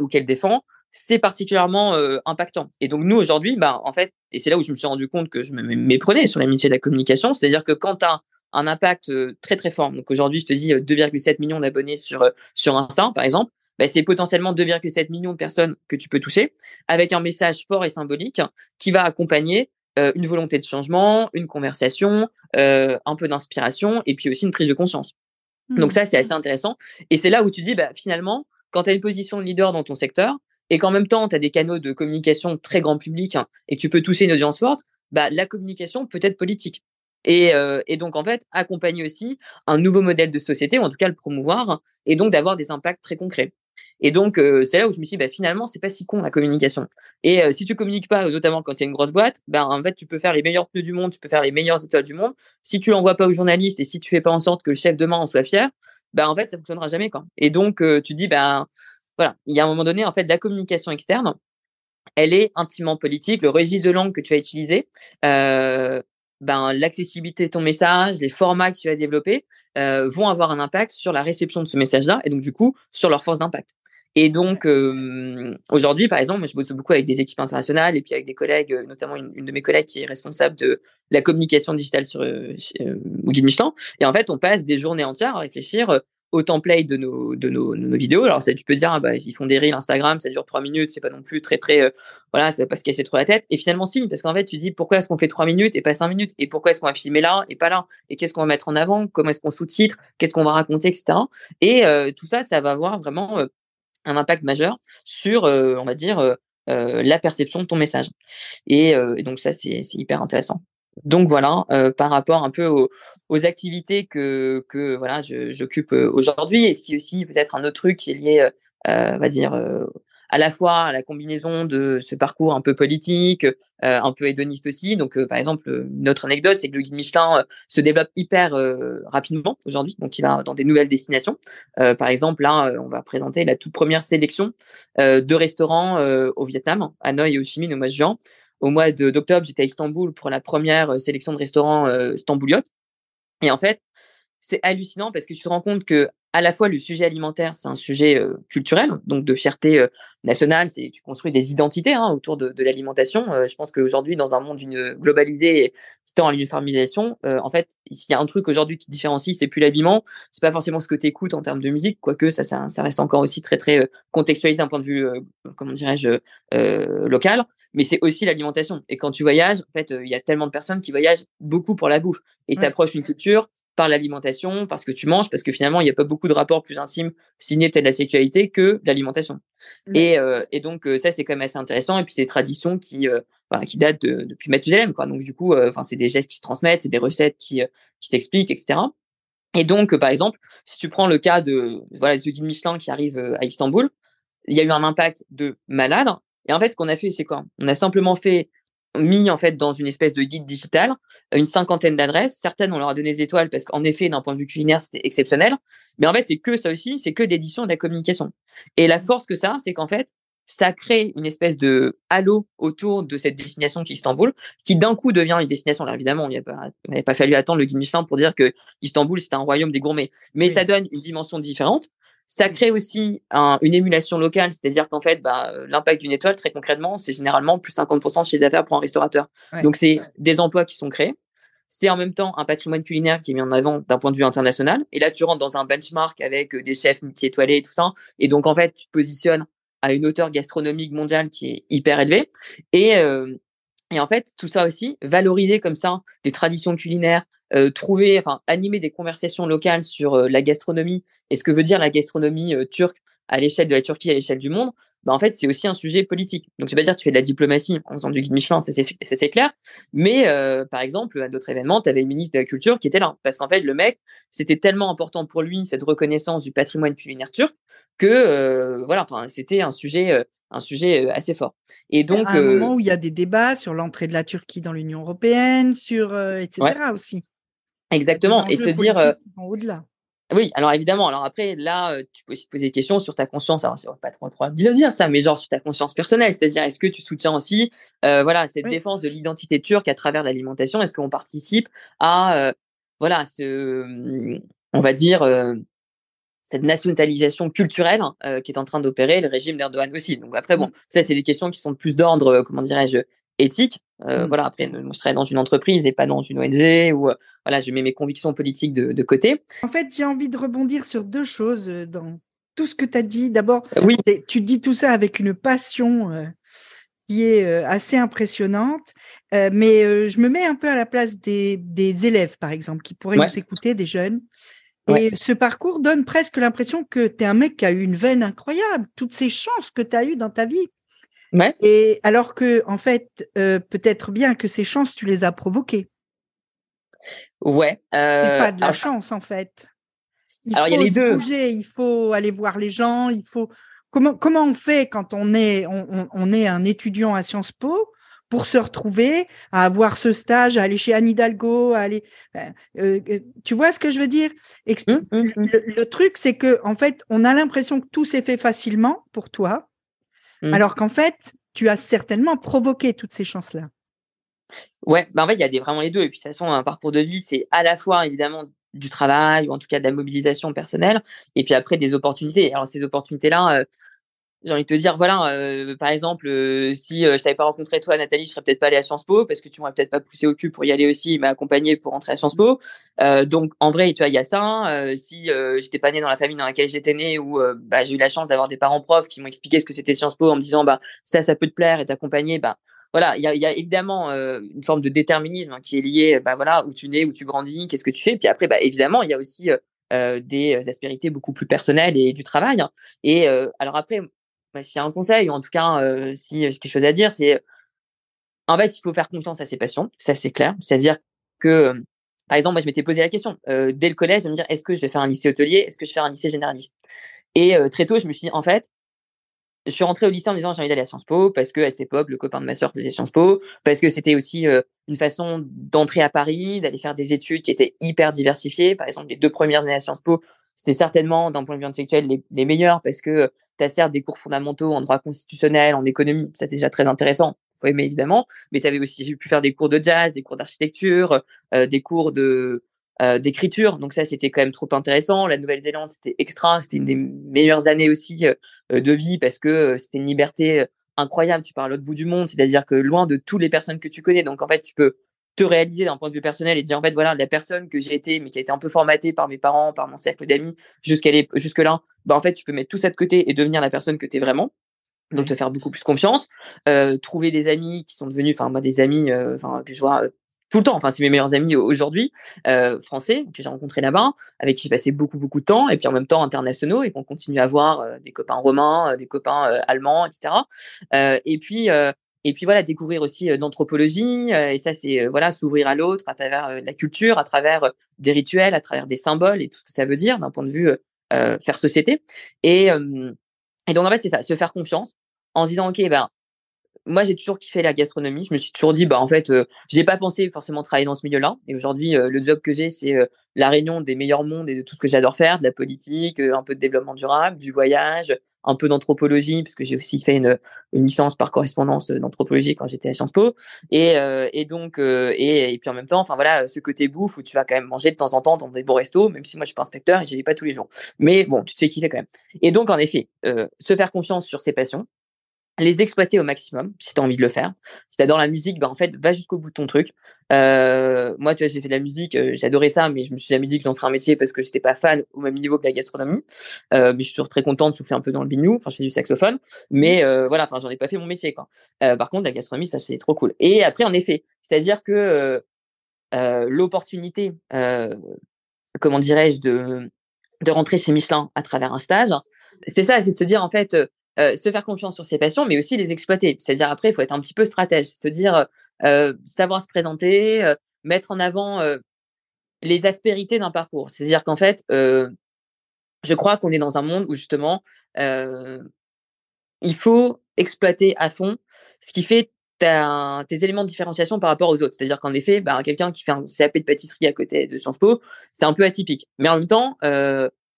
ou qu'elle défend, c'est particulièrement impactant. Et donc nous aujourd'hui, bah en fait, et c'est là où je me suis rendu compte que je me méprenais sur l'amitié de la communication, c'est-à-dire que quand tu as un impact très très fort. Donc aujourd'hui, je te dis 2,7 millions d'abonnés sur sur Insta, par exemple. Bah, c'est potentiellement 2,7 millions de personnes que tu peux toucher avec un message fort et symbolique qui va accompagner une volonté de changement, une conversation, un peu d'inspiration et puis aussi une prise de conscience. Donc mmh. ça, c'est assez intéressant. Et c'est là où tu dis, bah, finalement, quand tu as une position de leader dans ton secteur et qu'en même temps, tu as des canaux de communication très grand public hein, et que tu peux toucher une audience forte, bah, la communication peut être politique. Et, euh, et, donc, en fait, accompagner aussi un nouveau modèle de société, ou en tout cas le promouvoir, et donc d'avoir des impacts très concrets. Et donc, euh, c'est là où je me suis dit, bah, finalement, c'est pas si con la communication. Et euh, si tu communiques pas, notamment quand y a une grosse boîte, bah, en fait, tu peux faire les meilleurs pneus du monde, tu peux faire les meilleures étoiles du monde. Si tu l'envoies pas aux journalistes et si tu fais pas en sorte que le chef demain en soit fier, bah, en fait, ça fonctionnera jamais, quoi. Et donc, tu dis, bah, voilà, il y a un moment donné, en fait, la communication externe, elle est intimement politique. Le registre de langue que tu vas utiliser, euh, ben, l'accessibilité de ton message, les formats que tu as développés euh, vont avoir un impact sur la réception de ce message-là et donc du coup sur leur force d'impact. Et donc euh, aujourd'hui, par exemple, je bosse beaucoup avec des équipes internationales et puis avec des collègues, euh, notamment une, de mes collègues qui est responsable de la communication digitale sur euh, Guide Michelin. Et en fait, on passe des journées entières à réfléchir au template de nos de nos, nos vidéos. Alors ça, tu peux dire, ah, bah, ils font des reels Instagram, ça dure trois minutes, c'est pas non plus très très, euh, voilà, ça va pas se casser trop la tête. Et finalement, si, parce qu'en fait, tu dis pourquoi est-ce qu'on fait trois minutes et pas cinq minutes, et pourquoi est-ce qu'on va filmer là et pas là, et qu'est-ce qu'on va mettre en avant, comment est-ce qu'on sous-titre, qu'est-ce qu'on va raconter, etc. Et euh, tout ça, ça va avoir vraiment euh, un impact majeur sur, on va dire, la perception de ton message. Et, et donc ça, c'est hyper intéressant. Donc voilà, euh, par rapport un peu aux, activités que, que voilà, j'occupe euh, aujourd'hui, et ce aussi peut-être un autre truc qui est lié, euh, va dire, à la fois à la combinaison de ce parcours un peu politique, un peu hédoniste aussi. Donc, par exemple, une autre anecdote, c'est que le guide Michelin se développe hyper rapidement aujourd'hui. Donc, il va dans des nouvelles destinations. par exemple, là, on va présenter la toute première sélection de restaurants au Vietnam, à Hanoï et au Chi Minh au mois de juin au mois d'octobre, j'étais à Istanbul pour la première euh, sélection de restaurants euh, Stambouliot. Et en fait, c'est hallucinant parce que tu te rends compte que à la fois le sujet alimentaire, c'est un sujet euh, culturel, donc de fierté euh, nationale, c'est tu construis des identités hein, autour de, de l'alimentation. Euh, je pense qu'aujourd'hui, dans un monde d'une globalisée tant à l'uniformisation, en fait, s'il y a un truc aujourd'hui qui différencie, c'est plus l'habillement, c'est pas forcément ce que tu écoutes en termes de musique, quoique ça, ça, ça reste encore aussi très très contextualisé d'un point de vue, comment dirais-je, local, mais c'est aussi l'alimentation. Et quand tu voyages, en fait, il y a tellement de personnes qui voyagent beaucoup pour la bouffe, et tu approches une culture par l'alimentation, parce que tu manges, parce que finalement, il n'y a pas beaucoup de rapports plus intimes signés peut-être de la sexualité que l'alimentation. Et, euh, et, donc, euh, ça, c'est quand même assez intéressant. Et puis, c'est des traditions qui, euh, qui datent de, depuis Mathusalem. Quoi. Donc, du coup, enfin c'est des gestes qui se transmettent, c'est des recettes qui, qui s'expliquent, etc. Et donc, par exemple, si tu prends le cas de voilà, ce guide Michelin qui arrive à Istanbul, il y a eu un impact de malade. Et en fait, ce qu'on a fait, c'est quoi? On a simplement fait mis en fait dans une espèce de guide digital une cinquantaine d'adresses. Certaines, on leur a donné des étoiles parce qu'en effet, d'un point de vue culinaire, c'était exceptionnel. Mais en fait, c'est que ça aussi, c'est que l'édition et la communication. Et la force que ça, c'est qu'en fait, ça crée une espèce de halo autour de cette destination qui est Istanbul, qui d'un coup devient une destination. Alors évidemment, il n'avait pas, fallu attendre le guide Michelin pour dire que Istanbul, c'est un royaume des gourmets. Mais ça donne une dimension différente. Ça crée aussi une émulation locale, c'est-à-dire qu'en fait, bah, l'impact d'une étoile, très concrètement, c'est généralement plus 50% de chiffre d'affaires pour un restaurateur. Donc, c'est des emplois qui sont créés. C'est en même temps un patrimoine culinaire qui est mis en avant d'un point de vue international. Et là, tu rentres dans un benchmark avec des chefs multi-étoilés et tout ça. Et donc, en fait, tu te positionnes à une hauteur gastronomique mondiale qui est hyper élevée. Et, et en fait, tout ça aussi, valoriser comme ça des traditions culinaires, euh, trouver, enfin, animer des conversations locales sur euh, la gastronomie et ce que veut dire la gastronomie euh, turque à l'échelle de la Turquie, à l'échelle du monde, bah, en fait, c'est aussi un sujet politique. Donc, vais pas dire que tu fais de la diplomatie en faisant du guide Michelin, c'est clair. Mais, par exemple, à d'autres événements, tu avais le ministre de la Culture qui était là. Parce qu'en fait, le mec, c'était tellement important pour lui, cette reconnaissance du patrimoine culinaire turc, que, voilà, enfin, c'était un sujet un sujet assez fort. Et donc, à un moment où il y a des débats sur l'entrée de la Turquie dans l'Union européenne, sur etc. aussi. Exactement. Et se dire. Au-delà. Oui, alors évidemment. Alors après, là, tu peux aussi te poser des questions sur ta conscience. Alors, c'est pas trop trop de dire ça, mais genre sur ta conscience personnelle. C'est-à-dire, est-ce que tu soutiens aussi, voilà, cette défense de l'identité turque à travers l'alimentation? Est-ce qu'on participe à, voilà, ce, mmh, on va dire, cette nationalisation culturelle qui est en train d'opérer le régime d'Erdogan aussi? Donc après, bon, mmh. ça, c'est des questions qui sont plus d'ordre, comment dirais-je, éthique. Euh, mmh. Voilà, après, moi, je travaille dans une entreprise et pas dans une ONG où, euh, voilà, je mets mes convictions politiques de, côté. En fait, j'ai envie de rebondir sur deux choses euh, dans tout ce que tu as dit. D'abord, oui. tu dis tout ça avec une passion qui est assez impressionnante, mais je me mets un peu à la place des, des élèves, par exemple, qui pourraient nous écouter, des jeunes. Et ce parcours donne presque l'impression que tu es un mec qui a eu une veine incroyable, toutes ces chances que tu as eues dans ta vie. Et alors que, en fait, euh, peut-être bien que ces chances, tu les as provoquées. Ouais. Euh, c'est pas de la chance, en fait. Il alors, faut y a les deux. bouger, il faut aller voir les gens, il faut. Comment, comment on fait quand on est, on, on, est un étudiant à Sciences Po pour se retrouver, à avoir ce stage, à aller chez Anne Hidalgo, à aller. Euh, euh, tu vois ce que je veux dire? Mmh, mmh, mmh. le, le, truc, c'est que en fait, on a l'impression que tout s'est fait facilement pour toi, Mmh. Alors qu'en fait, tu as certainement provoqué toutes ces chances-là. Ouais, bah en fait, il y a des, vraiment les deux. Et puis, de toute façon, un parcours de vie, c'est à la fois, évidemment, du travail, ou en tout cas de la mobilisation personnelle, et puis après, des opportunités. Alors, ces opportunités-là, euh, j'ai envie de te dire, voilà, euh, par exemple, euh, si euh, je t'avais pas rencontré toi, Nathalie, je serais peut-être pas allée à Sciences Po parce que tu m'aurais peut-être pas poussé au cul pour y aller aussi, mais accompagné pour rentrer à Sciences Po. donc, en vrai, tu vois, il y a ça. si j'étais pas née dans la famille dans laquelle j'étais née, où bah, j'ai eu la chance d'avoir des parents profs qui m'ont expliqué ce que c'était Sciences Po en me disant, bah ça, ça peut te plaire et t'accompagner, bah voilà, il y a, y a, évidemment une forme de déterminisme hein, qui est lié, bah voilà, où tu nais, où tu grandis, qu'est-ce que tu fais. Puis après, bah évidemment, il y a aussi des aspérités beaucoup plus personnelles et du travail. Hein. Et alors après, bah, si un conseil, ou en tout cas, euh, si j'ai quelque chose à dire, c'est en fait, il faut faire confiance à ses passions, ça c'est clair. C'est-à-dire que, par exemple, moi je m'étais posé la question euh, dès le collège de me dire est-ce que je vais faire un lycée hôtelier, est-ce que je vais faire un lycée généraliste? Et euh, très tôt, je me suis dit en fait, je suis rentré au lycée en me disant j'ai envie d'aller à Sciences Po parce que à cette époque le copain de ma sœur faisait Sciences Po parce que c'était aussi une façon d'entrer à Paris d'aller faire des études qui étaient hyper diversifiées par exemple les deux premières années à Sciences Po c'était certainement d'un point de vue intellectuel les, meilleurs parce que tu as certes des cours fondamentaux en droit constitutionnel, en économie, c'était déjà très intéressant, faut aimer évidemment, mais tu avais aussi pu faire des cours de jazz, des cours d'architecture, euh, des cours de euh, d'écriture, donc ça c'était quand même trop intéressant. La Nouvelle-Zélande c'était extra, c'était une des meilleures années aussi euh, de vie parce que c'était une liberté incroyable. Tu pars à l'autre bout du monde, c'est-à-dire que loin de toutes les personnes que tu connais, donc en fait tu peux te réaliser d'un point de vue personnel et dire en fait voilà la personne que j'ai été mais qui a été un peu formatée par mes parents par mon cercle d'amis jusqu'à jusque là bah en fait tu peux mettre tout ça de côté et devenir la personne que tu es vraiment. Donc te faire beaucoup plus confiance euh, trouver des amis qui sont devenus enfin moi des amis euh, enfin que je vois euh, tout le temps. Enfin c'est mes meilleurs amis aujourd'hui français que j'ai rencontrés là-bas avec qui j'ai passé beaucoup beaucoup de temps et puis en même temps internationaux et qu'on continue à voir des copains romains des copains allemands etc et puis et puis voilà découvrir aussi d'anthropologie et ça c'est voilà s'ouvrir à l'autre à travers la culture à travers des rituels à travers des symboles et tout ce que ça veut dire d'un point de vue faire société et et donc en fait c'est ça se faire confiance en se disant ok ben moi, j'ai toujours kiffé la gastronomie. Je me suis toujours dit, bah en fait, euh, j'ai pas pensé forcément travailler dans ce milieu-là. Et aujourd'hui, euh, le job que j'ai, c'est euh, la réunion des meilleurs mondes et de tout ce que j'adore faire, de la politique, un peu de développement durable, du voyage, un peu d'anthropologie, parce que j'ai aussi fait une, une, licence par correspondance d'anthropologie quand j'étais à Sciences Po. Et, et donc, et, et, puis en même temps, enfin voilà, ce côté bouffe où tu vas quand même manger de temps en temps dans des beaux restos, même si moi je suis pas inspecteur et j'y vais pas tous les jours. Mais bon, tu te fais kiffer quand même. Et donc, en effet, se faire confiance sur ses passions, les exploiter au maximum si tu as envie de le faire. Si tu adores la musique, bah en fait, va jusqu'au bout de ton truc. Euh, moi, tu vois, j'ai fait de la musique, euh, j'adorais ça, mais je me suis jamais dit que j'en ferais un métier parce que j'étais pas fan au même niveau que la gastronomie. Euh, mais je suis toujours très contente de souffler un peu dans le bignou. Enfin, je fais du saxophone, mais euh, voilà, enfin, j'en ai pas fait mon métier, quoi. Par contre, la gastronomie, ça c'est trop cool. Et après, en effet, c'est-à-dire que l'opportunité, comment dirais-je, de de rentrer chez Michelin à travers un stage, c'est ça, c'est de se dire en fait euh, se faire confiance sur ses passions, mais aussi les exploiter. C'est-à-dire après, il faut être un petit peu stratège, se dire euh, savoir se présenter, euh, mettre en avant les aspérités d'un parcours. C'est-à-dire qu'en fait, je crois qu'on est dans un monde où justement, il faut exploiter à fond ce qui fait tes éléments de différenciation par rapport aux autres. C'est-à-dire qu'en effet, bah, quelqu'un qui fait un CAP de pâtisserie à côté de Sciences Po, c'est un peu atypique. Mais en même temps,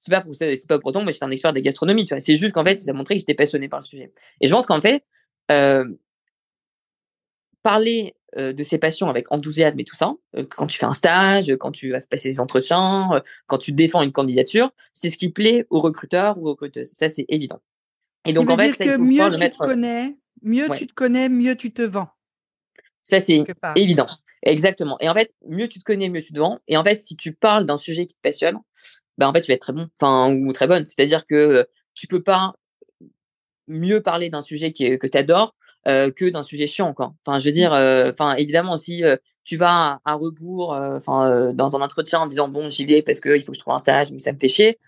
c'est pas pour c'est pas pour autant moi j'étais un expert de gastronomie tu vois. C'est juste qu'en fait ça a montré que j'étais passionné par le sujet. Et je pense qu'en fait euh, parler euh, de ses passions avec enthousiasme et tout ça euh, quand tu fais un stage quand tu vas passer des entretiens quand tu défends une candidature c'est ce qui plaît aux recruteurs ou aux recruteuses. Ça c'est évident. Et donc en fait dire que mieux tu te connais mieux tu te connais mieux tu te vends. Ça c'est évident. Exactement. Et en fait, mieux tu te connais, mieux tu te vends. Et en fait, si tu parles d'un sujet qui te passionne, ben en fait, tu vas être très bon, enfin ou très bonne. C'est-à-dire que tu peux pas mieux parler d'un sujet qui, que tu adores euh, que d'un sujet chiant quoi. Enfin, je veux dire enfin évidemment si tu vas à, rebours enfin dans un entretien en disant bon, j'y vais parce que il faut que je trouve un stage mais ça me fait chier.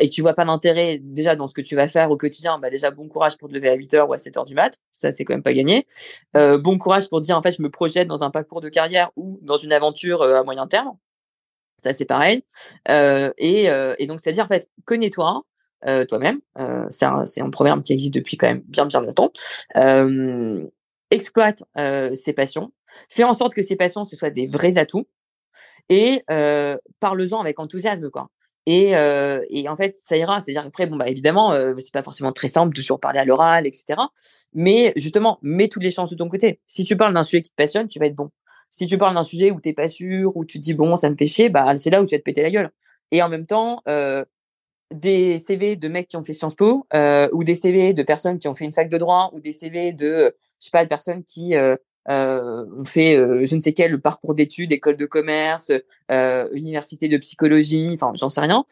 Et tu vois pas d'intérêt déjà dans ce que tu vas faire au quotidien, bah déjà bon courage pour te lever à 8h ou à 7h du mat, ça c'est quand même pas gagné. Bon courage pour dire en fait je me projette dans un parcours de carrière ou dans une aventure à moyen terme, ça c'est pareil. Euh, et, et, donc c'est à dire en fait connais-toi toi-même, c'est un, un proverbe qui existe depuis quand même bien bien longtemps. exploite ses passions, fais en sorte que ces passions ce soient des vrais atouts et parle-en avec enthousiasme quoi. Et, euh, et, en fait, ça ira. C'est-à-dire après, bon, bah, évidemment, euh, c'est pas forcément très simple de toujours parler à l'oral, etc. Mais justement, mets toutes les chances de ton côté. Si tu parles d'un sujet qui te passionne, tu vas être bon. Si tu parles d'un sujet où t'es pas sûr, où tu dis bon, ça me fait chier, bah, c'est là où tu vas te péter la gueule. Et en même temps, euh, des CV de mecs qui ont fait Sciences Po, euh, ou des CV de personnes qui ont fait une fac de droit, ou des CV de, je sais pas, de personnes qui euh, euh, on fait euh, je ne sais quel parcours d'études, école de commerce, euh, université de psychologie, enfin j'en sais rien.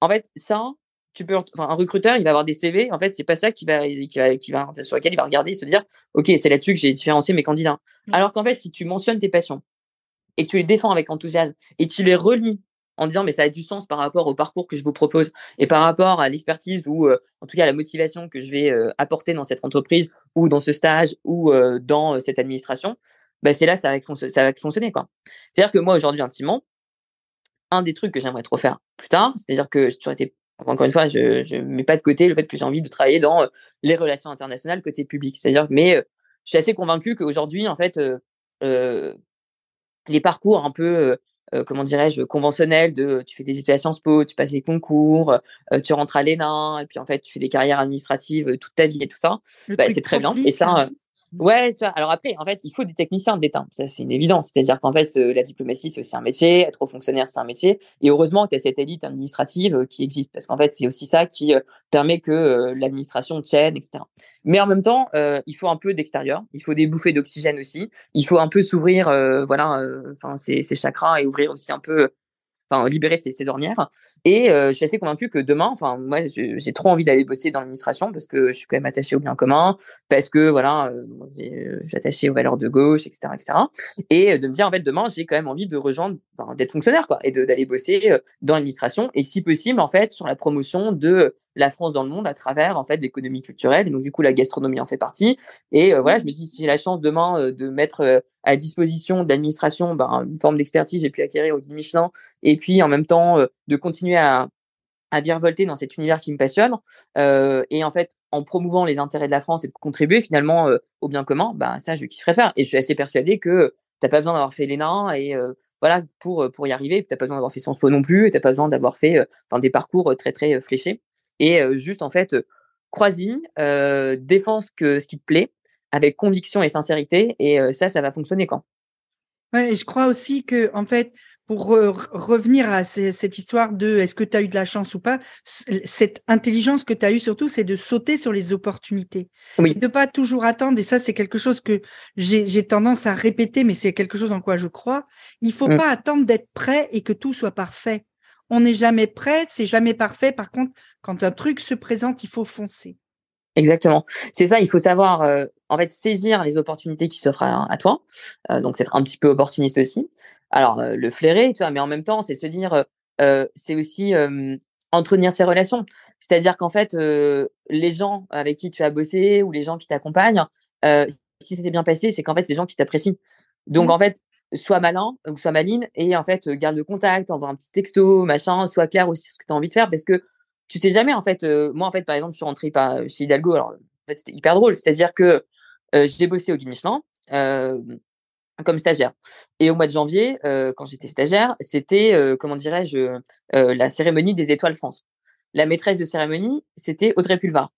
en fait, ça, tu peux, enfin, un recruteur, il va avoir des CV. En fait, c'est pas ça qui va, qui va, qui va, sur lequel il va regarder et se dire, ok, c'est là-dessus que j'ai différencié mes candidats. Mmh. Alors qu'en fait, si tu mentionnes tes passions et que tu les défends avec enthousiasme et tu les relis en disant mais ça a du sens par rapport au parcours que je vous propose et par rapport à l'expertise ou euh, en tout cas à la motivation que je vais euh, apporter dans cette entreprise ou dans ce stage ou euh, dans cette administration, bah c'est là ça va, ça va fonctionner quoi. C'est-à-dire que moi aujourd'hui intimement, un des trucs que j'aimerais trop faire plus tard, c'est-à-dire que j'ai toujours été encore une fois, je je mets pas de côté le fait que j'ai envie de travailler dans les relations internationales côté public. C'est-à-dire mais je suis assez convaincu qu'aujourd'hui en fait les parcours un peu euh, comment dirais-je, conventionnel de tu fais des études à Sciences Po, tu passes des concours, euh, tu rentres à l'ENA, et puis en fait, tu fais des carrières administratives euh, toute ta vie et tout ça. Bah, c'est très bien. Et ça, Ouais, ça. Alors après, en fait, il faut des techniciens d'État. Ça, c'est une évidence. C'est-à-dire qu'en fait, la diplomatie, c'est aussi un métier. Être haut fonctionnaire, c'est un métier. Et heureusement qu'il y a cette élite administrative euh, qui existe. Parce qu'en fait, c'est aussi ça qui euh, permet que euh, l'administration tienne, etc. Mais en même temps, il faut un peu d'extérieur. Il faut des bouffées d'oxygène aussi. Il faut un peu s'ouvrir, voilà, enfin, ses, ses chakras et ouvrir aussi un peu enfin libérer ses, ses ornières. Et euh, je suis assez convaincue que demain, enfin moi j'ai trop envie d'aller bosser dans l'administration parce que je suis quand même attachée au bien commun, parce que voilà, euh, je suis attachée aux valeurs de gauche, etc., etc. Et de me dire en fait demain j'ai quand même envie de rejoindre, enfin, d'être fonctionnaire quoi, et d'aller bosser euh, dans l'administration et si possible en fait sur la promotion de la France dans le monde à travers en fait l'économie culturelle. Et donc du coup la gastronomie en fait partie. Et euh, voilà, je me dis si j'ai la chance demain euh, de mettre euh, à disposition d'administration ben, une forme d'expertise j'ai pu acquérir au guide Michelin, et puis en même temps de continuer à à virevolter dans cet univers qui me passionne. Euh, et en fait, en promouvant les intérêts de la France et de contribuer finalement euh, au bien commun, bah, ça, je kifferais faire. Et je suis assez persuadé que t'as pas besoin d'avoir fait l'ENA et euh, voilà pour pour y arriver. T'as pas besoin d'avoir fait Sciences Po non plus. Et t'as pas besoin d'avoir fait enfin des parcours très très fléchés. Et juste en fait, crois-y, défense que ce qui te plaît avec conviction et sincérité. Et ça, ça va fonctionner quoi. Ouais, et je crois aussi que en fait, pour revenir à cette histoire de est-ce que tu as eu de la chance ou pas, cette intelligence que tu as eue surtout, c'est de sauter sur les opportunités. Oui. De pas toujours attendre, et ça c'est quelque chose que j'ai tendance à répéter, mais c'est quelque chose en quoi je crois. Il faut mmh. pas attendre d'être prêt et que tout soit parfait. On n'est jamais prêt, c'est jamais parfait. Par contre, quand un truc se présente, il faut foncer. Exactement. C'est ça, il faut savoir euh, en fait saisir les opportunités qui s'offrent à, toi. Euh, donc c'est être un petit peu opportuniste aussi. Alors euh, le flairer, tu vois, mais en même temps, c'est se dire c'est aussi entretenir ses relations. C'est-à-dire qu'en fait les gens avec qui tu as bossé ou les gens qui t'accompagnent, si c'était bien passé, c'est qu'en fait c'est des gens qui t'apprécient. Donc mmh. en fait, sois malin ou sois maline et en fait garde le contact, envoie un petit texto, machin, sois clair aussi sur ce que tu as envie de faire parce que tu sais jamais en fait. Euh, moi en fait par exemple je suis rentrée pas chez Hidalgo. Alors c'était hyper drôle. C'est-à-dire que euh, j'ai bossé au Guide Michelin euh, comme stagiaire. Et au mois de janvier, quand j'étais stagiaire, c'était comment dirais-je la cérémonie des étoiles France. La maîtresse de cérémonie, c'était Audrey Pulvar.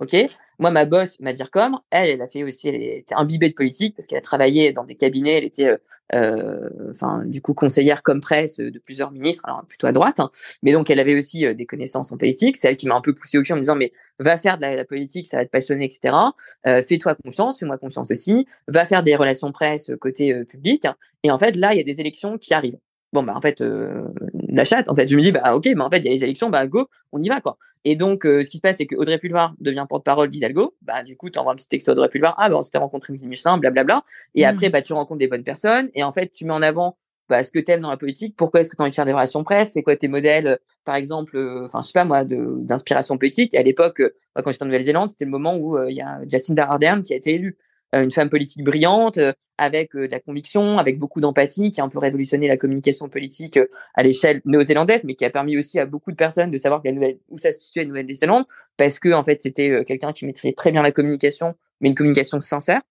Ok? Moi, ma boss, ma comme elle, elle a fait aussi, elle était imbibée de politique parce qu'elle a travaillé dans des cabinets. Elle était, euh, euh, enfin, du coup, conseillère comme presse de plusieurs ministres, alors plutôt à droite. Hein. Mais donc, elle avait aussi euh, des connaissances en politique. C'est elle qui m'a un peu poussé au cul en me disant, mais va faire de la, politique, ça va te passionner, etc. fais-toi confiance, fais-moi confiance aussi. Va faire des relations presse côté public. Et en fait, là, il y a des élections qui arrivent bon bah en fait la chatte en fait. Je me dis bah ok bah en fait il y a les élections bah go on y va quoi. Et donc ce qui se passe c'est que Audrey Pulvar devient porte-parole d'Hidalgo. Bah du coup tu envoies un petit texte à Audrey Pulvar. Ah bah on s'était rencontré Midi Michelin blablabla et mmh. après bah tu rencontres des bonnes personnes. Et en fait tu mets en avant bah, ce que tu aimes dans la politique, pourquoi est-ce que tu as envie de faire des relations presse, c'est quoi tes modèles, par exemple, enfin, je sais pas moi, d'inspiration politique? Et à l'époque, bah, quand j'étais en Nouvelle-Zélande, c'était le moment où il y a Jacinda Ardern qui a été élue. Euh, une femme politique brillante, euh, avec euh, de la conviction, avec beaucoup d'empathie, qui a un peu révolutionné la communication politique à l'échelle néo-zélandaise, mais qui a permis aussi à beaucoup de personnes de savoir la nouvelle, où ça se situait la Nouvelle-Zélande, parce que en fait c'était quelqu'un qui maîtrisait très bien la communication, mais une communication sincère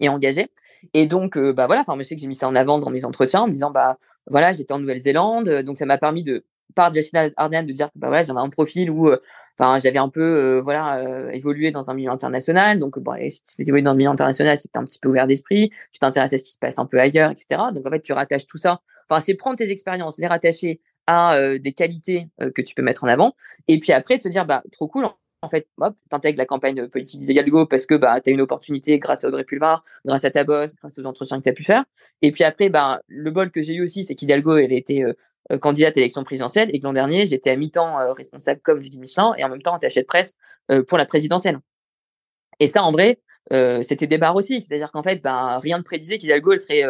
et engagée. Et donc bah voilà, enfin je sais que j'ai mis ça en avant dans mes entretiens en me disant bah voilà j'étais en Nouvelle-Zélande, donc ça m'a permis de par Jacinda Ardern de dire que bah voilà j'avais un profil où enfin j'avais un peu euh, voilà euh, évolué dans un milieu international. Donc bon si tu évolué dans le milieu international c'est que tu un petit peu ouvert d'esprit. Tu t'intéresses à ce qui se passe un peu ailleurs etc donc en fait tu rattaches tout ça. Enfin c'est prendre tes expériences les rattacher à euh, des qualités que tu peux mettre en avant. Et puis après te dire bah trop cool en fait, hop, t'intègres la campagne politique d'Hidalgo parce que bah, tu as une opportunité grâce à Audrey Pulvar, grâce à ta boss, grâce aux entretiens que tu as pu faire. Et puis après, bah, le bol que j'ai eu aussi, c'est qu'Hidalgo, elle était euh, candidate à l'élection présidentielle et que l'an dernier, j'étais à mi-temps euh, responsable comme du guide Michelin et en même temps attaché de presse euh, pour la présidentielle. Et ça, en vrai, c'était des barres aussi. C'est-à-dire qu'en fait, ben, rien ne prédisait qu'Hidalgo, elle serait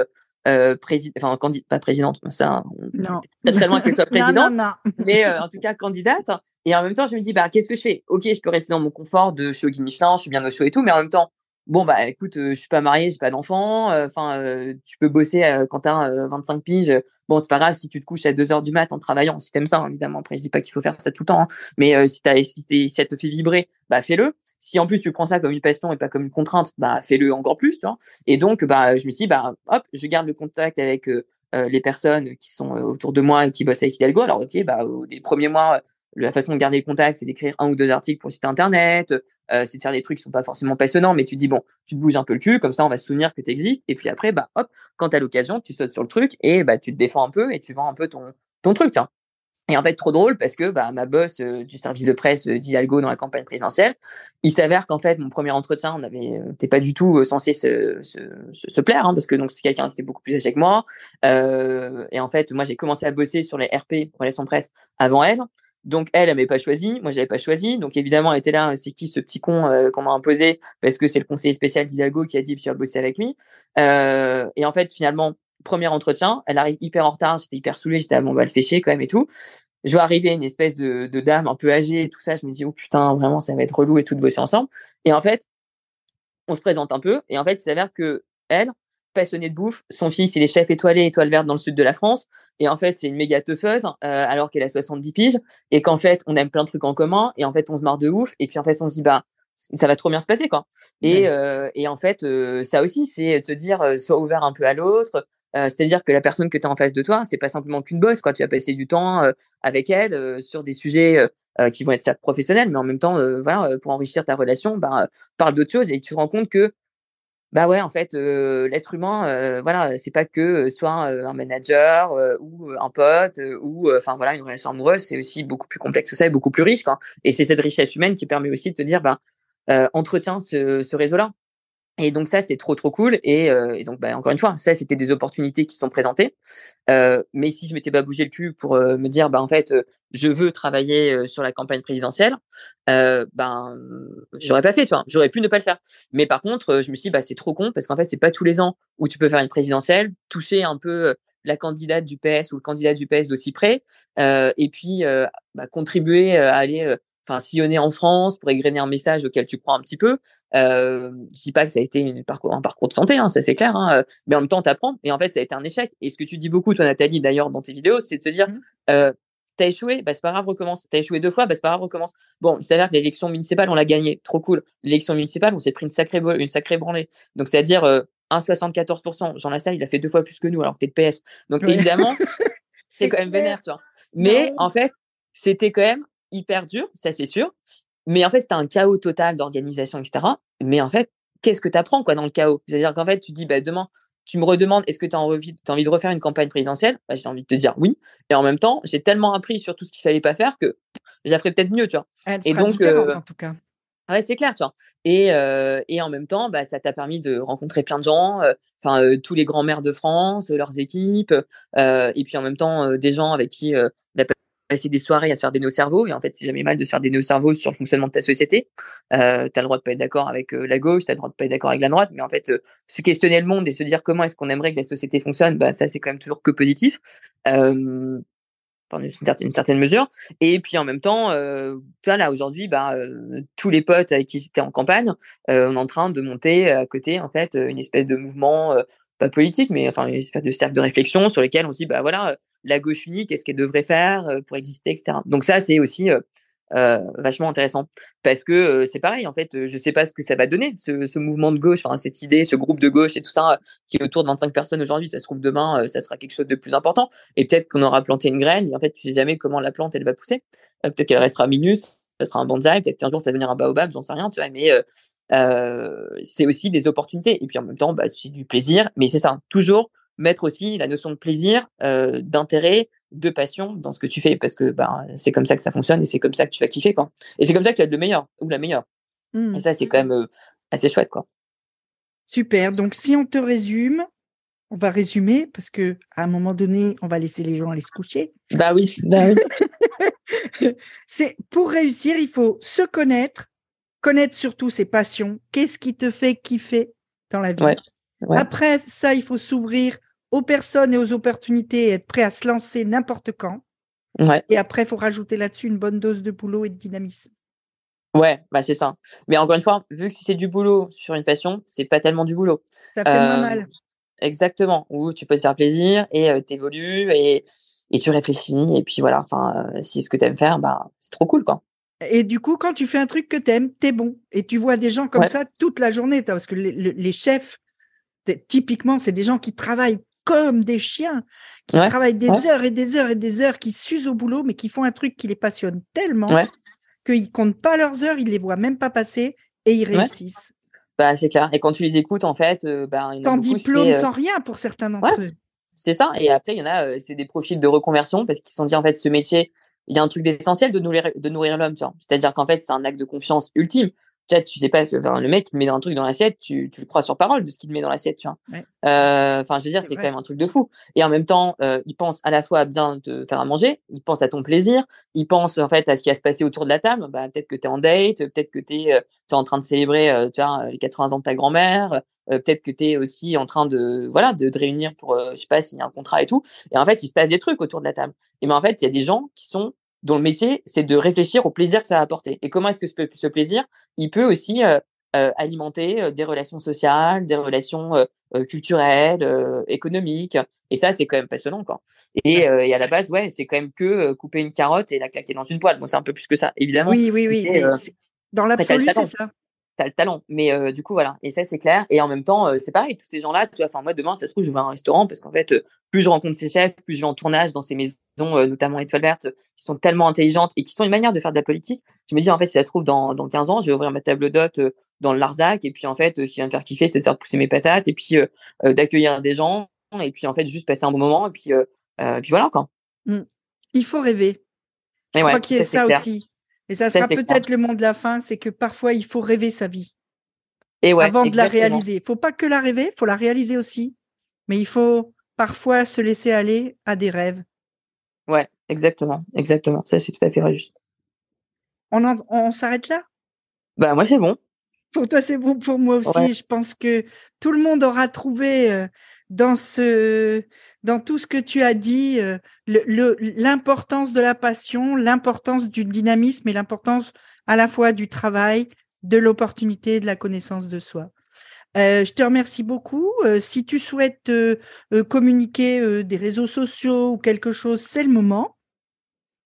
euh, enfin, pas présidente, ça, non. très, très loin qu'elle soit présidente, mais en tout cas candidate. Et en même temps, je me dis, bah, qu'est-ce que je fais? Ok, je peux rester dans mon confort de show guide Michelin, je suis bien au show et tout, mais en même temps, bon bah écoute euh, je suis pas mariée j'ai pas d'enfant euh, enfin euh, tu peux bosser quand t'as 25 piges bon c'est pas grave si tu te couches à 2 heures du mat en travaillant si t'aimes ça évidemment. Après je dis pas qu'il faut faire ça tout le temps hein. mais si t'as si, si ça te fait vibrer bah fais-le. Si en plus tu prends ça comme une passion et pas comme une contrainte bah fais-le encore plus tu vois. Et donc bah je me suis dit bah hop je garde le contact avec les personnes qui sont autour de moi et qui bossent avec Hidalgo. Alors ok bah les premiers mois la façon de garder le contact, c'est d'écrire un ou deux articles pour le site internet, euh, c'est de faire des trucs qui sont pas forcément passionnants, mais tu dis bon, tu te bouges un peu le cul, comme ça on va se souvenir que tu existes, et puis après, bah hop, quand tu as l'occasion, tu sautes sur le truc et bah tu te défends un peu et tu vends un peu ton, ton truc, tiens. Et en fait, trop drôle parce que bah, ma boss euh, du service de presse euh, d'Hidalgo dans la campagne présidentielle, il s'avère qu'en fait, mon premier entretien, on avait, t'es pas du tout censé se, se, se, plaire, hein, parce que c'est quelqu'un qui était beaucoup plus âgé que moi. et en fait, moi, j'ai commencé à bosser sur les RP, relations presse, avant elle. Donc elle, elle m'avait pas choisi, moi j'avais pas choisi. Donc évidemment, elle était là, c'est qui ce petit con euh, qu'on m'a imposé? Parce que c'est le conseiller spécial d'Hidalgo qui a dit que tu vas bosser avec lui. Euh, et en fait, finalement, premier entretien, elle arrive hyper en retard, j'étais hyper saoulée, j'étais à bon bah le fait chier quand même et tout. Je vois arriver une espèce de, de dame un peu âgée et tout ça, je me dis oh putain, vraiment ça va être relou et tout de bosser ensemble. Et en fait, on se présente un peu et en fait, il s'avère que elle, passionné de bouffe. Son fils, il est chef étoilé, étoile verte dans le sud de la France. Et en fait, c'est une méga teufeuse, euh, alors qu'elle a 70 piges. Et qu'en fait, on aime plein de trucs en commun. Et en fait, on se marre de ouf. Et puis, en fait, on se dit, bah, ça va trop bien se passer, quoi. Et, euh, et en fait, euh, ça aussi, c'est se dire, euh, sois ouvert un peu à l'autre. Euh, C'est-à-dire que la personne que tu as en face de toi, c'est pas simplement qu'une bosse, quoi. Tu vas passer du temps avec elle sur des sujets qui vont être certes professionnels, mais en même temps, voilà, pour enrichir ta relation, bah, parle d'autres choses et tu te rends compte que bah ouais, en fait, euh, l'être humain, euh, voilà, c'est pas que soit un manager ou un pote ou enfin voilà une relation amoureuse, c'est aussi beaucoup plus complexe que ça et beaucoup plus riche. Quoi. Et c'est cette richesse humaine qui permet aussi de te dire, bah, entretiens ce, ce réseau-là. Et donc ça, c'est trop trop cool. Et, euh, et donc bah, encore une fois, ça c'était des opportunités qui sont présentées. Euh, mais si je m'étais pas bougé le cul pour euh, me dire, bah en fait, je veux travailler sur la campagne présidentielle, ben j'aurais pas fait, tu vois. J'aurais pu ne pas le faire. Mais par contre, je me suis dit, bah c'est trop con parce qu'en fait, c'est pas tous les ans où tu peux faire une présidentielle, toucher un peu la candidate du PS ou le candidat du PS d'aussi près, et puis bah, contribuer à aller enfin sillonner en France pour égrener un message auquel tu crois un petit peu. Euh, je dis pas que ça a été une parcours, un parcours de santé, hein, ça c'est clair, hein, mais en même temps t'apprends. Et en fait, ça a été un échec. Et ce que tu dis beaucoup, toi Nathalie, d'ailleurs dans tes vidéos, c'est de te dire, mmh. euh, t'as échoué, bah c'est pas grave, recommence. T'as échoué deux fois, bah c'est pas grave, recommence. Bon, il s'avère que l'élection municipale, on l'a gagné, trop cool. L'élection municipale, on s'est pris une sacrée une sacrée branlée. Donc c'est à dire euh, 1,74%. Jean Lassalle, il a fait deux fois plus que nous, alors que t'es le PS. Donc évidemment, c'est quand même vénère, tu vois. Mais en fait, c'était quand même hyper dur, ça c'est sûr. Mais en fait, c'était un chaos total d'organisation, etc. Mais en fait, qu'est-ce que tu apprends quoi, dans le chaos? C'est-à-dire qu'en fait, tu dis, bah, demain, tu me redemandes, est-ce que tu as envie, as envie de refaire une campagne présidentielle? Bah, J'ai envie de te dire oui. Et en même temps, j'ai tellement appris sur tout ce qu'il fallait pas faire que j'en ferais peut-être mieux, tu vois? et donc, euh, en tout cas. Ouais, c'est clair, tu vois? Et, euh, et en même temps, bah, ça t'a permis de rencontrer plein de gens, euh, enfin euh, tous les grands-mères de France, leurs équipes, et puis en même temps des gens avec qui passer des soirées à se faire des nœuds cerveaux. Et en fait, c'est jamais mal de se faire des nœuds cerveaux sur le fonctionnement de ta société. Euh, tu as le droit de pas être d'accord avec euh, la gauche, tu as le droit de pas être d'accord avec la droite. Mais en fait, euh, se questionner le monde et se dire comment est-ce qu'on aimerait que la société fonctionne, bah, ça, c'est quand même toujours que positif. Euh, une certaine, mesure. Et puis en même temps, euh, là, aujourd'hui, bah, euh, tous les potes avec qui j'étais en campagne, on est en train de monter à côté, en fait, une espèce de mouvement, politique, mais enfin, une espèce de cercle de réflexion sur lesquels on se dit, bah voilà, la gauche unique, qu'est-ce qu'elle devrait faire euh, pour exister, etc. Donc ça, c'est aussi euh, euh, vachement intéressant. Parce que c'est pareil en fait je sais pas ce que ça va donner ce, ce mouvement de gauche enfin cette idée ce groupe de gauche et tout ça qui est autour de 25 personnes aujourd'hui. Ça se trouve demain ça sera quelque chose de plus important. Et peut-être qu'on aura planté une graine et en fait tu sais jamais comment la plante elle va pousser. Peut-être qu'elle restera minus ça sera un bonsaï peut-être qu'un jour ça va devenir un baobab j'en sais rien tu vois mais euh, c'est aussi des opportunités et puis en même temps bah c'est du plaisir mais c'est ça toujours mettre aussi la notion de plaisir, euh, d'intérêt, de passion dans ce que tu fais, parce que bah, c'est comme ça que ça fonctionne et c'est comme ça que tu vas kiffer. Quoi. Et c'est comme ça que tu vas être le meilleur ou la meilleure. Mmh. Et ça, c'est quand même euh, assez chouette. Quoi. Super. Donc, si on te résume, on va résumer parce que à un moment donné, on va laisser les gens aller se coucher. Bah oui. Bah oui. c'est pour réussir, il faut se connaître, connaître surtout ses passions. Qu'est-ce qui te fait kiffer dans la vie? Après ça, il faut s'ouvrir aux personnes et aux opportunités et être prêt à se lancer n'importe quand. Ouais. Et après, il faut rajouter là-dessus une bonne dose de boulot et de dynamisme. Ouais, bah c'est ça. Mais encore une fois, vu que si c'est du boulot sur une passion, c'est pas tellement du boulot. Ça fait moins euh, mal. Exactement, où tu peux te faire plaisir et euh, t'évolues et, et tu réfléchis et puis voilà, enfin, euh, si ce que tu aimes faire, bah, c'est trop cool quoi. Et du coup, quand tu fais un truc que t'aimes, t'es bon. Et tu vois des gens comme ça toute la journée, parce que les, les chefs, typiquement, c'est des gens qui travaillent comme des chiens, qui travaillent des heures et des heures et des heures, qui s'usent au boulot, mais qui font un truc qui les passionne tellement qu'ils comptent pas leurs heures, ils les voient même pas passer et ils réussissent. Bah, c'est clair. Et quand tu les écoutes, en fait, euh, bah, sans diplôme, euh, sans rien pour certains d'entre eux. C'est ça. Et après, il y en a, euh, c'est des profils de reconversion parce qu'ils se sont dit, en fait, ce métier, il y a un truc d'essentiel de nourrir, de nourrir l'homme, C'est-à-dire qu'en fait, c'est un acte de confiance ultime tu tu sais pas, enfin, le mec, il te met un truc dans l'assiette, tu, tu le crois sur parole de ce qu'il te met dans l'assiette, tu vois. Euh, enfin, je veux dire, c'est quand même un truc de fou. Et en même temps, euh, il pense à la fois à bien te faire à manger, il pense à ton plaisir, il pense en fait à ce qui va se passer autour de la table. Bah, peut-être que tu es en date, peut-être que tu es, es, en train de célébrer tu vois, les 80 ans de ta grand-mère, peut-être que tu es aussi en train de voilà de, de réunir pour, je sais pas, signer un contrat et tout. Et en fait, il se passe des trucs autour de la table. Et mais en fait, il y a des gens qui sont dont le métier, c'est de réfléchir au plaisir que ça va apporter. Et comment est-ce que ce, ce plaisir, il peut aussi euh, alimenter des relations sociales, des relations culturelles, économiques. Et ça, c'est quand même passionnant, quoi. Et, et, à la base, ouais, c'est quand même que couper une carotte et la claquer dans une poêle. Bon, c'est un peu plus que ça, évidemment. Oui, oui, oui. dans l'absolu, c'est ça t'as le talent. Mais euh, du coup, voilà. Et ça, c'est clair. Et en même temps, euh, c'est pareil. Tous ces gens-là, tu vois, enfin, moi, demain, ça se trouve, je vais à un restaurant parce qu'en fait, euh, plus je rencontre ces chefs, plus je vais en tournage dans ces maisons, notamment Étoile Verte, qui sont tellement intelligentes et qui sont une manière de faire de la politique. Je me dis, en fait, si ça se trouve, dans, dans 15 ans, je vais ouvrir ma table d'hôte dans le Larzac. Et puis, en fait, ce qui va me faire kiffer, c'est de faire pousser mes patates et puis d'accueillir des gens. Et puis, en fait, juste passer un bon moment. Et puis, puis voilà, quoi. Mmh. Il faut rêver. Je crois qu'il y a ça, aussi. Et ça sera peut-être le mot de la fin, c'est que parfois il faut rêver sa vie avant de la réaliser. Il faut pas que la rêver, faut la réaliser aussi. Mais il faut parfois se laisser aller à des rêves. Ouais, exactement, exactement. Ça, c'est tout à fait juste. On, on s'arrête là? Bah moi, c'est bon. Pour toi, c'est bon. Pour moi aussi. Je pense que tout le monde aura trouvé euh, dans tout ce que tu as dit, euh, l'importance de la passion, l'importance du dynamisme et l'importance à la fois du travail, de l'opportunité, de la connaissance de soi. Euh, je te remercie beaucoup. Euh, si tu souhaites communiquer des réseaux sociaux ou quelque chose, c'est le moment.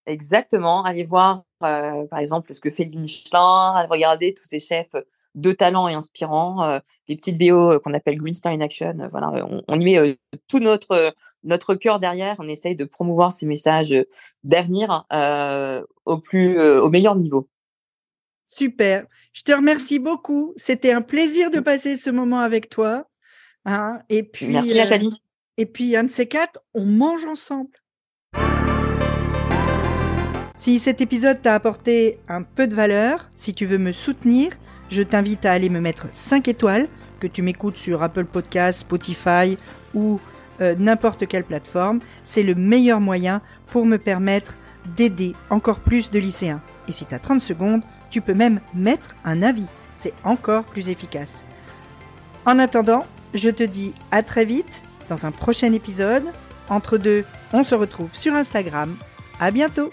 Exactement. Allez voir, par exemple, ce que fait Michelin, allez regarder tous ces chefs de talent et inspirants, des petites BO qu'on appelle Green Star in Action. Voilà, on, y met tout notre notre cœur derrière. On essaye de promouvoir ces messages d'avenir au plus au meilleur niveau. Super. Je te remercie beaucoup. C'était un plaisir de passer ce moment avec toi. Hein. Et puis, Merci euh, Nathalie. et puis, un de ces quatre, on mange ensemble. Si cet épisode t'a apporté un peu de valeur, si tu veux me soutenir, je t'invite à aller me mettre 5 étoiles, que tu m'écoutes sur Apple Podcasts, Spotify ou euh, n'importe quelle plateforme. C'est le meilleur moyen pour me permettre d'aider encore plus de lycéens. Et si tu as 30 secondes, tu peux même mettre un avis. C'est encore plus efficace. En attendant, je te dis à très vite dans un prochain épisode. Entre deux, on se retrouve sur Instagram. À bientôt!